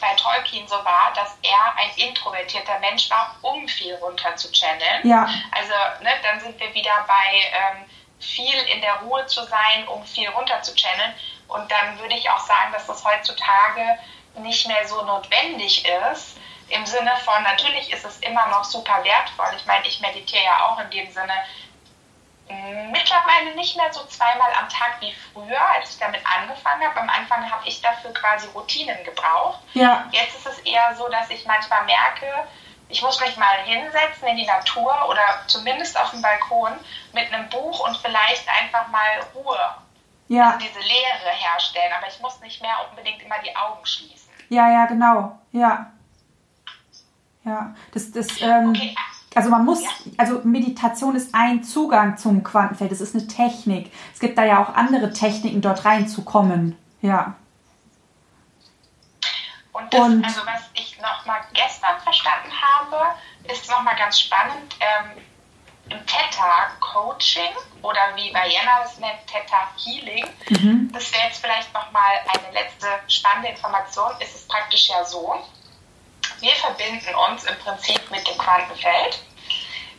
bei Tolkien so war, dass er ein introvertierter Mensch war, um viel runter zu channeln. Ja, Also ne, dann sind wir wieder bei ähm, viel in der Ruhe zu sein, um viel runter zu channeln. Und dann würde ich auch sagen, dass das heutzutage nicht mehr so notwendig ist. Im Sinne von, natürlich ist es immer noch super wertvoll. Ich meine, ich meditiere ja auch in dem Sinne mittlerweile nicht mehr so zweimal am Tag wie früher, als ich damit angefangen habe. Am Anfang habe ich dafür quasi Routinen gebraucht. ja, Jetzt ist es eher so, dass ich manchmal merke, ich muss mich mal hinsetzen in die Natur oder zumindest auf dem Balkon mit einem Buch und vielleicht einfach mal Ruhe, ja, also diese Leere herstellen. Aber ich muss nicht mehr unbedingt immer die Augen schließen. Ja, ja, genau. Ja. Ja. Das, das, ähm, Okay, Also man muss, Ja. also Meditation ist ein Zugang zum Quantenfeld. Es ist eine Technik. Es gibt da ja auch andere Techniken, dort reinzukommen. Ja. Und, das, Und- also was ich noch mal gestern verstanden habe, ist noch mal ganz spannend. Ähm, Im Theta Coaching oder wie Vienna es nennt, Theta Healing, das wäre jetzt vielleicht noch mal eine letzte spannende Information, ist es praktisch ja so, wir verbinden uns im Prinzip mit dem Quantenfeld.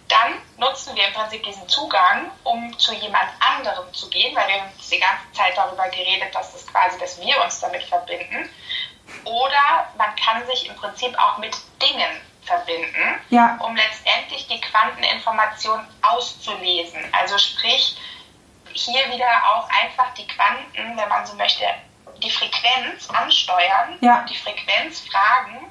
Dann nutzen wir im Prinzip diesen Zugang, um zu jemand anderem zu gehen, weil wir haben die ganze Zeit darüber geredet, dass das quasi, dass wir uns damit verbinden. Oder man kann sich im Prinzip auch mit Dingen verbinden, Ja. um letztendlich die Quanteninformation auszulesen. Also sprich, hier wieder auch einfach die Quanten, wenn man so möchte, die Frequenz ansteuern Ja. die Frequenz fragen,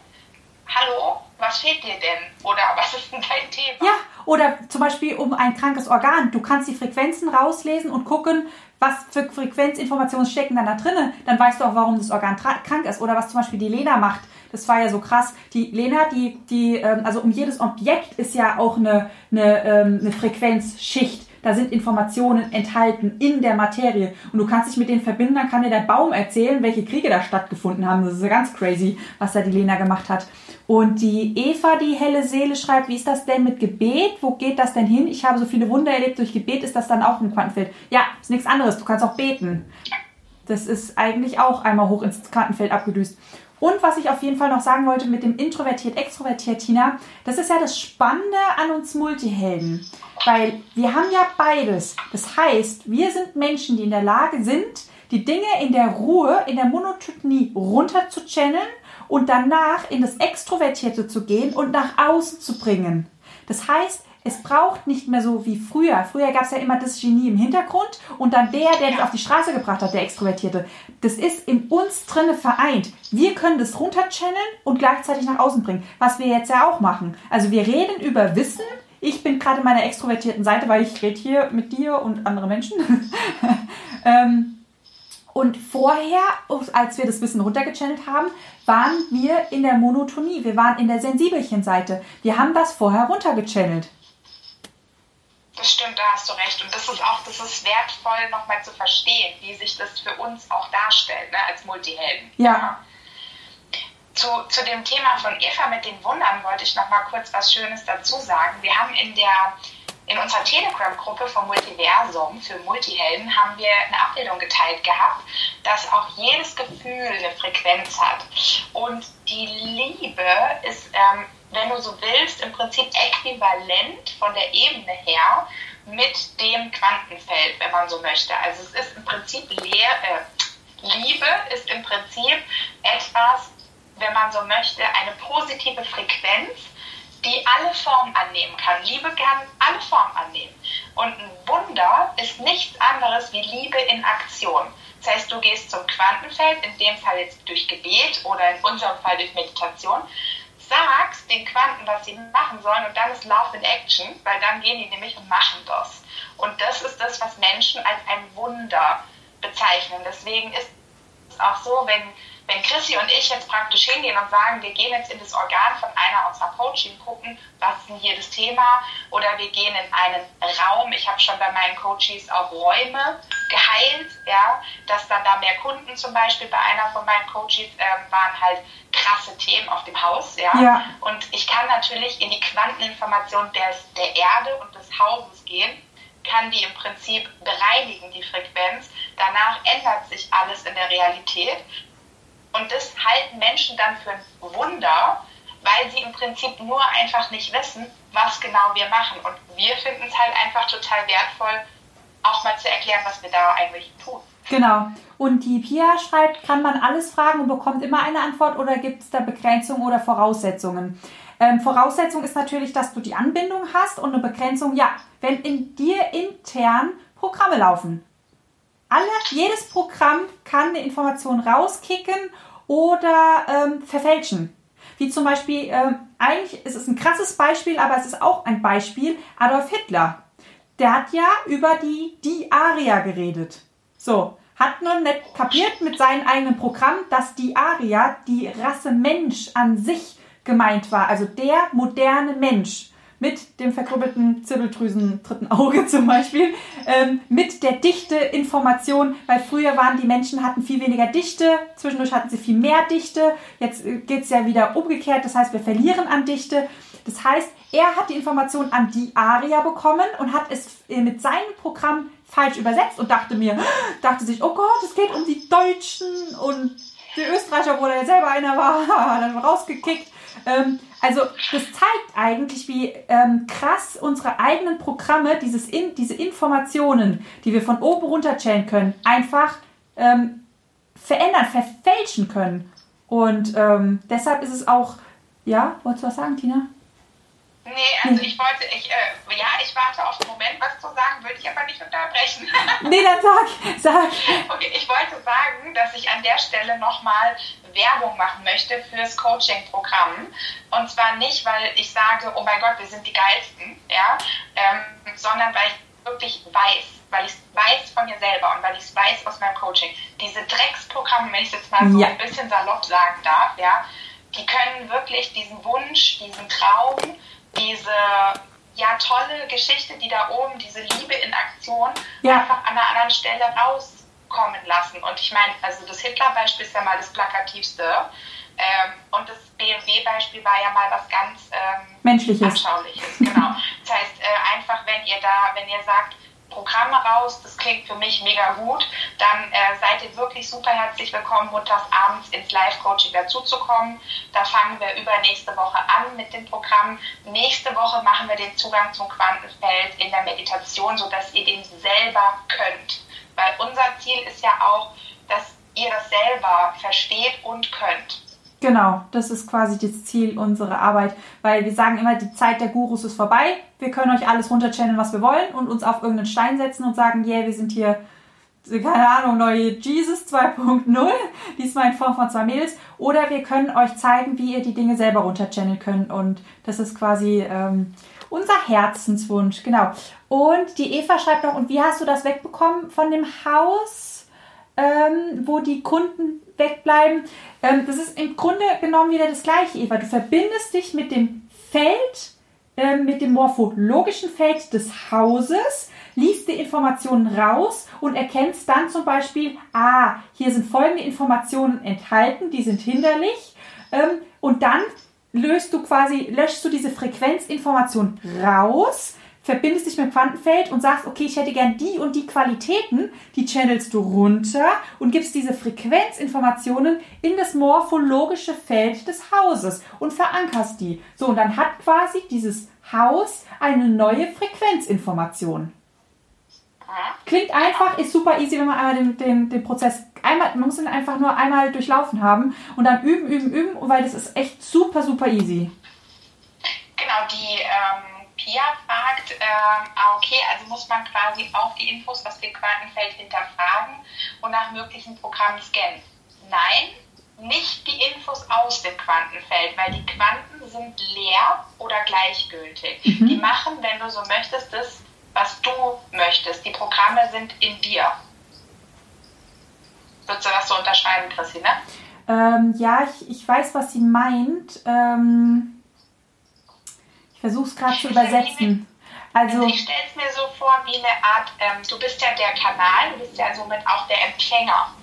hallo, was fehlt dir denn? Oder was ist denn dein Thema? Ja, oder zum Beispiel um ein krankes Organ. Du kannst die Frequenzen rauslesen und gucken, was für Frequenzinformationen stecken dann da drinne. Dann weißt du auch, warum das Organ krank ist. Oder was zum Beispiel die Lena macht. Das war ja so krass. Die Lena, die, die, ähm, also um jedes Objekt ist ja auch eine, eine, ähm, eine Frequenzschicht. Da sind Informationen enthalten in der Materie. Und du kannst dich mit denen verbinden, dann kann dir der Baum erzählen, welche Kriege da stattgefunden haben. Das ist ja ganz crazy, was da die Lena gemacht hat. Und die Eva, die helle Seele, schreibt, wie ist das denn mit Gebet? Wo geht das denn hin? Ich habe so viele Wunder erlebt durch Gebet. Ist das dann auch im Quantenfeld? Ja, ist nichts anderes. Du kannst auch beten. Das ist eigentlich auch einmal hoch ins Quantenfeld abgedüst. Und was ich auf jeden Fall noch sagen wollte mit dem introvertiert, extrovertiert, Tina, das ist ja das Spannende an uns Multihelden. Weil wir haben ja beides. Das heißt, wir sind Menschen, die in der Lage sind, die Dinge in der Ruhe, in der Monotonie runter zu channeln und danach in das Extrovertierte zu gehen und nach außen zu bringen. Das heißt, es braucht nicht mehr so wie früher. Früher gab es ja immer das Genie im Hintergrund und dann der, der das auf die Straße gebracht hat, der Extrovertierte. Das ist in uns drinne vereint. Wir können das runterchanneln und gleichzeitig nach außen bringen, was wir jetzt ja auch machen. Also wir reden über Wissen. Ich bin gerade in meiner extrovertierten Seite, weil ich rede hier mit dir und anderen Menschen. ähm, und vorher, als wir das Wissen runtergechannelt haben, waren wir in der Monotonie. Wir waren in der Sensibelchen-Seite. Wir haben das vorher runtergechannelt. Das stimmt, da hast du recht. Und das ist auch, das ist wertvoll, nochmal zu verstehen, wie sich das für uns auch darstellt, ne, als Multihelden. Ja. Zu, zu dem Thema von Eva mit den Wundern wollte ich nochmal kurz was Schönes dazu sagen. Wir haben in der in unserer Telegram-Gruppe vom Multiversum für Multihelden haben wir eine Abbildung geteilt gehabt, dass auch jedes Gefühl eine Frequenz hat. Und die Liebe ist ähm, wenn du so willst, im Prinzip äquivalent von der Ebene her mit dem Quantenfeld, wenn man so möchte. Also es ist im Prinzip Leer, äh, Liebe ist im Prinzip etwas, wenn man so möchte, eine positive Frequenz, die alle Formen annehmen kann. Liebe kann alle Formen annehmen. Und ein Wunder ist nichts anderes wie Liebe in Aktion. Das heißt, du gehst zum Quantenfeld, in dem Fall jetzt durch Gebet oder in unserem Fall durch Meditation, sagst den Quanten, was sie machen sollen und dann ist Love in Action, weil dann gehen die nämlich und machen das. Und das ist das, was Menschen als ein Wunder bezeichnen. Deswegen ist es auch so, wenn wenn Chrissy und ich jetzt praktisch hingehen und sagen, wir gehen jetzt in das Organ von einer unserer Coaching, gucken, was ist denn hier das Thema, oder wir gehen in einen Raum, ich habe schon bei meinen Coaches auch Räume geheilt, ja, dass dann da mehr Kunden zum Beispiel bei einer von meinen Coaches ähm, waren halt krasse Themen auf dem Haus, ja? ja. Und ich kann natürlich in die Quanteninformation des, der Erde und des Hauses gehen kann die im Prinzip bereinigen, die Frequenz. Danach ändert sich alles in der Realität. Und das halten Menschen dann für ein Wunder, weil sie im Prinzip nur einfach nicht wissen, was genau wir machen. Und wir finden es halt einfach total wertvoll, auch mal zu erklären, was wir da eigentlich tun. Genau. Und die Pia schreibt, kann man alles fragen und bekommt immer eine Antwort oder gibt es da Begrenzungen oder Voraussetzungen? Ähm, Voraussetzung ist natürlich, dass du die Anbindung hast und eine Begrenzung, ja, wenn in dir intern Programme laufen alle, jedes Programm kann eine Information rauskicken oder ähm, verfälschen. Wie zum Beispiel, ähm, eigentlich ist es ein krasses Beispiel, aber es ist auch ein Beispiel, Adolf Hitler. Der hat ja über die, die Aria geredet. So, hat nur nicht kapiert mit seinem eigenen Programm, dass die Aria die Rasse Mensch an sich gemeint war. Also der moderne Mensch mit dem verkrüppelten Zirbeldrüsen dritten Auge zum Beispiel, ähm, mit der Dichte Information, weil früher waren die Menschen hatten viel weniger Dichte, zwischendurch hatten sie viel mehr Dichte, jetzt äh, geht es ja wieder umgekehrt, das heißt wir verlieren an Dichte. Das heißt, er hat die Information an die Aria bekommen und hat es äh, mit seinem Programm falsch übersetzt und dachte mir, dachte sich, oh Gott, es geht um die Deutschen und die Österreicher, wo er selber einer war, dann rausgekickt. Ähm, also das zeigt eigentlich, wie ähm, krass unsere eigenen Programme, dieses in, diese Informationen, die wir von oben runter channeln können, einfach ähm, verändern, verfälschen können. Und ähm, deshalb ist es auch, ja, wolltest du was sagen, Tina? Nee, also ich wollte, ich, äh, ja, ich warte auf den Moment, was zu sagen, würde ich aber nicht unterbrechen. nee, dann sag, sag. Okay, ich wollte sagen, dass ich an der Stelle nochmal Werbung machen möchte fürs Coaching-Programm. Und zwar nicht, weil ich sage, oh mein Gott, wir sind die Geilsten, ja, ähm, sondern weil ich wirklich weiß, weil ich es weiß von mir selber und weil ich es weiß aus meinem Coaching. Diese Drecksprogramme, wenn ich es jetzt mal so ja. ein bisschen salopp sagen darf, ja, die können wirklich diesen Wunsch, diesen Traum, diese ja tolle Geschichte, die da oben, diese Liebe in Aktion, ja. einfach an einer anderen Stelle rauskommen lassen. Und ich meine, also das Hitler-Beispiel ist ja mal das plakativste. Ähm, und das BMW-Beispiel war ja mal was ganz ähm, Menschliches. Anschauliches. Genau. das heißt, äh, einfach, wenn ihr da, wenn ihr sagt, Programme raus. Das klingt für mich mega gut. Dann äh, seid ihr wirklich super herzlich willkommen, montags abends ins Live-Coaching dazuzukommen. Da fangen wir übernächste Woche an mit dem Programm. Nächste Woche machen wir den Zugang zum Quantenfeld in der Meditation, sodass ihr den selber könnt. Weil unser Ziel ist ja auch, dass ihr das selber versteht und könnt. Genau, das ist quasi das Ziel unserer Arbeit, weil wir sagen immer, die Zeit der Gurus ist vorbei. Wir können euch alles runterchanneln, was wir wollen und uns auf irgendeinen Stein setzen und sagen, yeah, wir sind hier, keine Ahnung, neue Jesus 2.0, diesmal in Form von zwei Mädels. Oder wir können euch zeigen, wie ihr die Dinge selber runterchanneln könnt und das ist quasi ähm, unser Herzenswunsch, genau. Und die Eva schreibt noch, und wie hast du das wegbekommen von dem Haus, ähm, wo die Kunden wegbleiben? Ähm, das ist im Grunde genommen wieder das gleiche, Eva. Du verbindest dich mit dem Feld, äh, mit dem morphologischen Feld des Hauses, liest die Informationen raus und erkennst dann zum Beispiel, ah, hier sind folgende Informationen enthalten, die sind hinderlich. Ähm, und dann löst du quasi, löschst du diese Frequenzinformation raus, verbindest dich mit dem Quantenfeld und sagst, okay, ich hätte gern die und die Qualitäten, die channelst du runter und gibst diese Frequenzinformationen in das morphologische Feld des Hauses und verankerst die. So, und dann hat quasi dieses Haus eine neue Frequenzinformation. Klingt einfach, ist super easy, wenn man einmal den, den, den Prozess einmal, man muss ihn einfach nur einmal durchlaufen haben und dann üben, üben, üben, weil das ist echt super, super easy. Genau, die ähm, Pia fragt, ähm, ah, okay, also muss man quasi auch die Infos aus dem Quantenfeld hinterfragen und nach möglichen Programmen scannen. Nein, nicht die Infos aus dem Quantenfeld, weil die Quanten sind leer oder gleichgültig. Mhm. Die machen, wenn du so möchtest, das, was du möchtest. Die Programme sind in dir. Würdest du das so unterschreiben, Chrissy, Ähm, ja, ich, ich weiß, was sie meint. Ähm, versuche es gerade zu übersetzen. Also, also ich stelle es mir so vor wie eine Art, ähm, du bist ja der Kanal, du bist ja somit auch der Empfänger.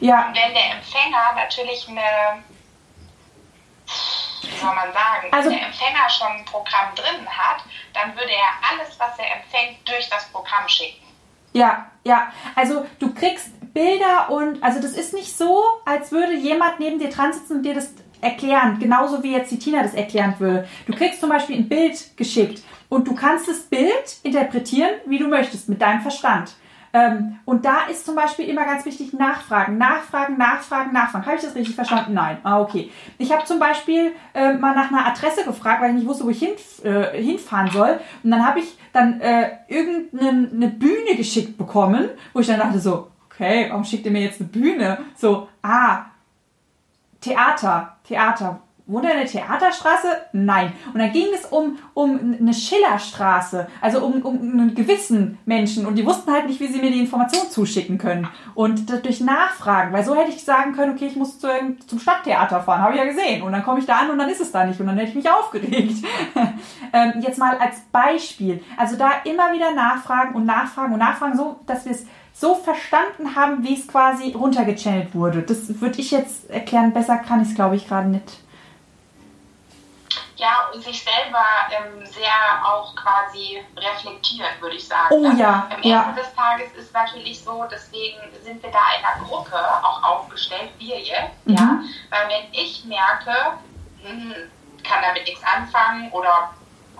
Ja. Und wenn der Empfänger natürlich eine, wie soll man sagen, also, der Empfänger schon ein Programm drin hat, dann würde er alles, was er empfängt, durch das Programm schicken. Ja, ja. Also du kriegst Bilder und also das ist nicht so, als würde jemand neben dir dran sitzen und dir das erklären, genauso wie jetzt die Tina das erklären würde. Du kriegst zum Beispiel ein Bild geschickt und du kannst das Bild interpretieren, wie du möchtest, mit deinem Verstand. Ähm, und da ist zum Beispiel immer ganz wichtig Nachfragen, Nachfragen, Nachfragen, Nachfragen. Habe ich das richtig verstanden? Nein. Ah, okay. Ich habe zum Beispiel äh, mal nach einer Adresse gefragt, weil ich nicht wusste, wo ich hin, äh, hinfahren soll. Und dann habe ich dann äh, irgendeine Bühne geschickt bekommen, wo ich dann dachte so, okay, warum schickt ihr mir jetzt eine Bühne? So, ah, Theater, Theater. Wohnt in der Theaterstraße? Nein. Und dann ging es um, um eine Schillerstraße, also um, um einen gewissen Menschen. Und die wussten halt nicht, wie sie mir die Information zuschicken können. Und durch Nachfragen, weil so hätte ich sagen können, okay, ich muss zu, zum Stadttheater fahren, habe ich ja gesehen. Und dann komme ich da an und dann ist es da nicht. Und dann hätte ich mich aufgeregt. ähm, jetzt mal als Beispiel. Also da immer wieder nachfragen und nachfragen und nachfragen, so dass wir es so verstanden haben, wie es quasi runtergechannelt wurde. Das würde ich jetzt erklären. Besser kann ich es, glaube ich, gerade nicht. Ja, und sich selber ähm, sehr auch quasi reflektieren, würde ich sagen. Oh ja. Am Ende ja. des Tages ist natürlich so, deswegen sind wir da in einer Gruppe auch aufgestellt, wir jetzt, mhm. ja. Weil wenn ich merke, hm, kann damit nichts anfangen oder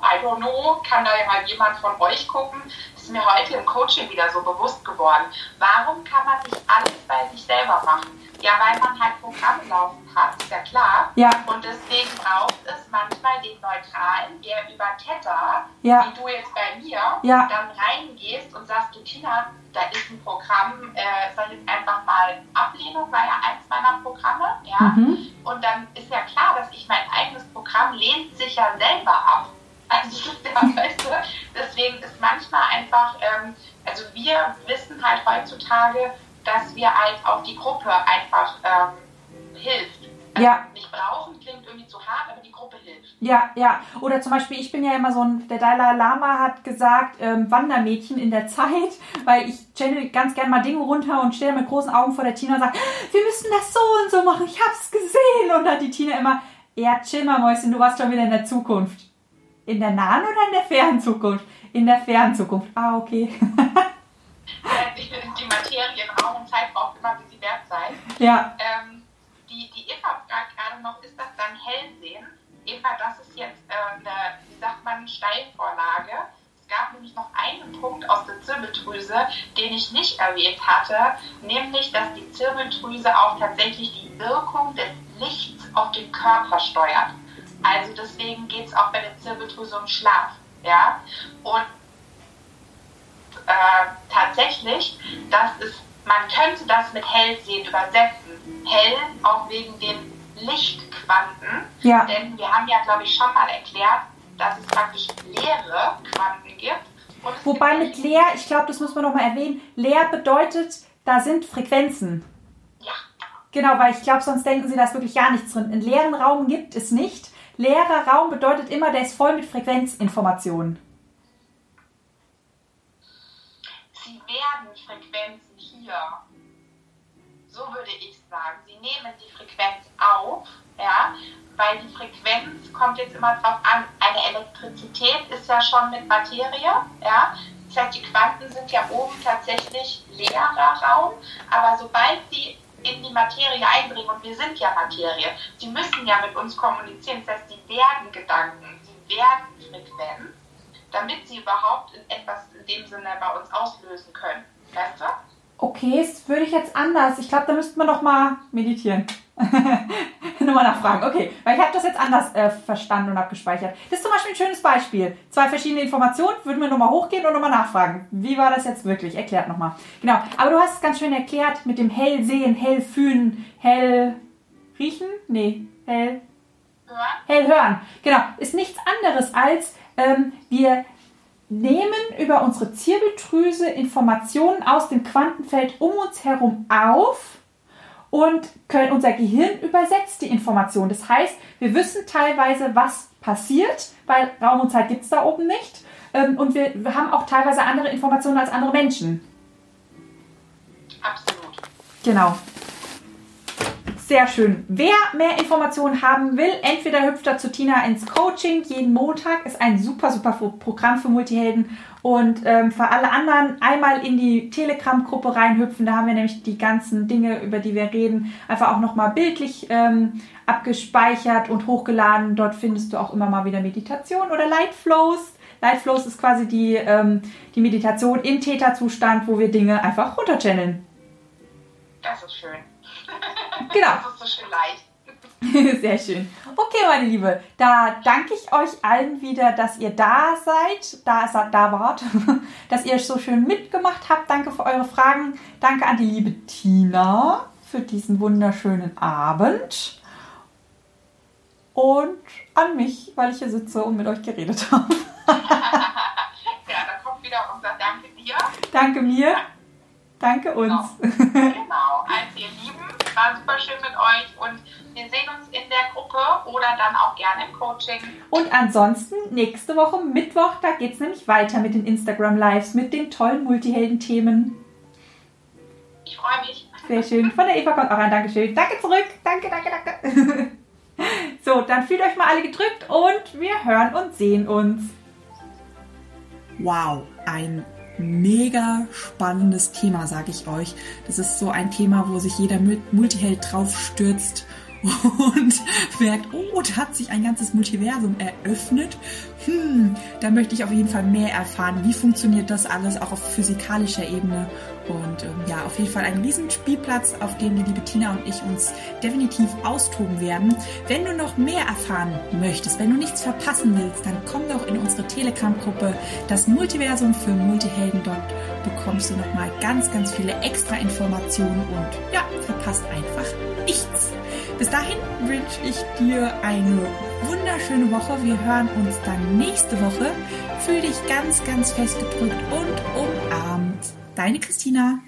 I don't know, kann da mal jemand von euch gucken, ist mir heute im Coaching wieder so bewusst geworden. Warum kann man nicht alles bei sich selber machen? Ja, weil man halt Programme laufen hat, ist ja klar. Ja. Und deswegen braucht es manchmal den Neutralen, der über Tether, ja. wie du jetzt bei mir, ja. dann reingehst und sagst, du Tina, da ist ein Programm, äh, sag jetzt einfach mal Ablehnung, war ja eins meiner Programme, ja. Mhm. Und dann ist ja klar, dass ich mein eigenes Programm lehnt sich ja selber ab. Also, ja, weißt du, deswegen ist manchmal einfach, ähm, also wir wissen halt heutzutage, dass wir halt auch die Gruppe einfach ähm, hilft. Also ja. Nicht brauchen klingt irgendwie zu hart, aber die Gruppe hilft. Ja, ja. Oder zum Beispiel, ich bin ja immer so ein, der Dalai Lama hat gesagt, ähm, Wandermädchen in der Zeit, weil ich channel ganz gerne mal Dinge runter und stehe mit großen Augen vor der Tina und sage, wir müssen das so und so machen, ich hab's gesehen. Und dann hat die Tina immer, ja, chill mal, Mäuschen, du warst schon wieder in der Zukunft. In der nahen oder in der fernen Zukunft? In der fernen Zukunft. Ah, okay. die, die Materie in Raum und Zeit braucht immer, wie sie wert sei. Ja. Ähm, die, die Eva fragt gerade noch, ist das dann Hellsehen? Eva, das ist jetzt äh, eine, wie sagt man, Steilvorlage. Es gab nämlich noch einen Punkt aus der Zirbeldrüse, den ich nicht erwähnt hatte, nämlich, dass die Zirbeldrüse auch tatsächlich die Wirkung des Lichts auf den Körper steuert. Also deswegen geht es auch bei der Zirbeldrüse um Schlaf. Ja? Und äh, tatsächlich, das ist, man könnte das mit Hellsehen übersetzen. Hell auch wegen den Lichtquanten. Ja. Denn wir haben ja, glaube ich, schon mal erklärt, dass es praktisch leere Quanten gibt. Wobei mit leer, ich glaube, das muss man noch mal erwähnen, leer bedeutet, da sind Frequenzen. Ja. Genau, weil ich glaube, sonst denken sie, da ist wirklich gar nichts drin. Einen leeren Raum gibt es nicht. Leerer Raum bedeutet immer, der ist voll mit Frequenzinformationen. Sie werden Frequenzen hier. So würde ich sagen. Sie nehmen die Frequenz auf, ja, weil die Frequenz kommt jetzt immer drauf an. Eine Elektrizität ist ja schon mit Materie, ja. Das heißt, die Quanten sind ja oben tatsächlich leerer Raum, aber sobald sie in die Materie einbringen und wir sind ja Materie, sie müssen ja mit uns kommunizieren. Das heißt, werden Gedanken, sie werden Frequenz, damit sie überhaupt etwas in dem Sinne bei uns auslösen können. Weißt du? Okay, das würde ich jetzt anders. Ich glaube, da müsste man noch mal meditieren. Nochmal nachfragen. Okay, weil ich habe das jetzt anders äh, verstanden und abgespeichert. Das ist zum Beispiel ein schönes Beispiel. Zwei verschiedene Informationen, würden wir nochmal hochgehen und nochmal nachfragen. Wie war das jetzt wirklich? Erklärt nochmal. Genau, aber du hast es ganz schön erklärt mit dem hell sehen, hell fühlen, hell riechen? Nee, hell hören. Hell hören. Genau, ist nichts anderes als ähm, wir nehmen über unsere Zirbeldrüse Informationen aus dem Quantenfeld um uns herum auf und können, unser Gehirn übersetzt die Information. Das heißt, wir wissen teilweise, was passiert, weil Raum und Zeit gibt es da oben nicht. Ähm, und wir, wir haben auch teilweise andere Informationen als andere Menschen. Absolut. Genau. Sehr schön. Wer mehr Informationen haben will, entweder hüpft er zu Tina ins Coaching. Jeden Montag ist ein super, super Programm für Multihelden. Und ähm, für alle anderen einmal in die Telegram-Gruppe reinhüpfen. Da haben wir nämlich die ganzen Dinge, über die wir reden, einfach auch nochmal bildlich ähm, abgespeichert und hochgeladen. Dort findest du auch immer mal wieder Meditation oder Lightflows. Lightflows ist quasi die, ähm, die Meditation im Täterzustand, wo wir Dinge einfach runterchanneln. Das ist schön. Genau. Das ist so schön leicht. Sehr schön. Okay, meine Liebe, da danke ich euch allen wieder, dass ihr da seid, da, da wart, dass ihr so schön mitgemacht habt. Danke für eure Fragen. Danke an die liebe Tina für diesen wunderschönen Abend. Und an mich, weil ich hier sitze und mit euch geredet habe. ja, da kommt wieder unser Danke dir. Danke mir. Danke uns. Genau. genau. Also ihr Lieben, war super schön mit euch und wir sehen uns in der Gruppe oder dann auch gerne im Coaching. Und ansonsten nächste Woche Mittwoch, da geht es nämlich weiter mit den Instagram Lives, mit den tollen Multihelden-Themen. Ich freue mich. Sehr schön. Von der Eva kommt auch ein Dankeschön. Danke zurück. Danke, danke, danke. So, dann fühlt euch mal alle gedrückt und wir hören und sehen uns. Wow, ein mega spannendes Thema, sage ich euch. Das ist so ein Thema, wo sich jeder Multiheld drauf stürzt und merkt, oh, da hat sich ein ganzes Multiversum eröffnet. Hm, da möchte ich auf jeden Fall mehr erfahren. Wie funktioniert das alles auch auf physikalischer Ebene? Und ähm, ja, auf jeden Fall ein Riesenspielplatz, auf dem die liebe Tina und ich uns definitiv austoben werden. Wenn du noch mehr erfahren möchtest, wenn du nichts verpassen willst, dann komm doch in unsere Telegram-Gruppe, das Multiversum für Multihelden. Dort bekommst du nochmal ganz, ganz viele extra Informationen und ja, verpasst einfach nichts. Bis dahin wünsche ich dir eine wunderschöne Woche. Wir hören uns dann nächste Woche. Fühl dich ganz, ganz fest gedrückt und umarmt. Deine Christina.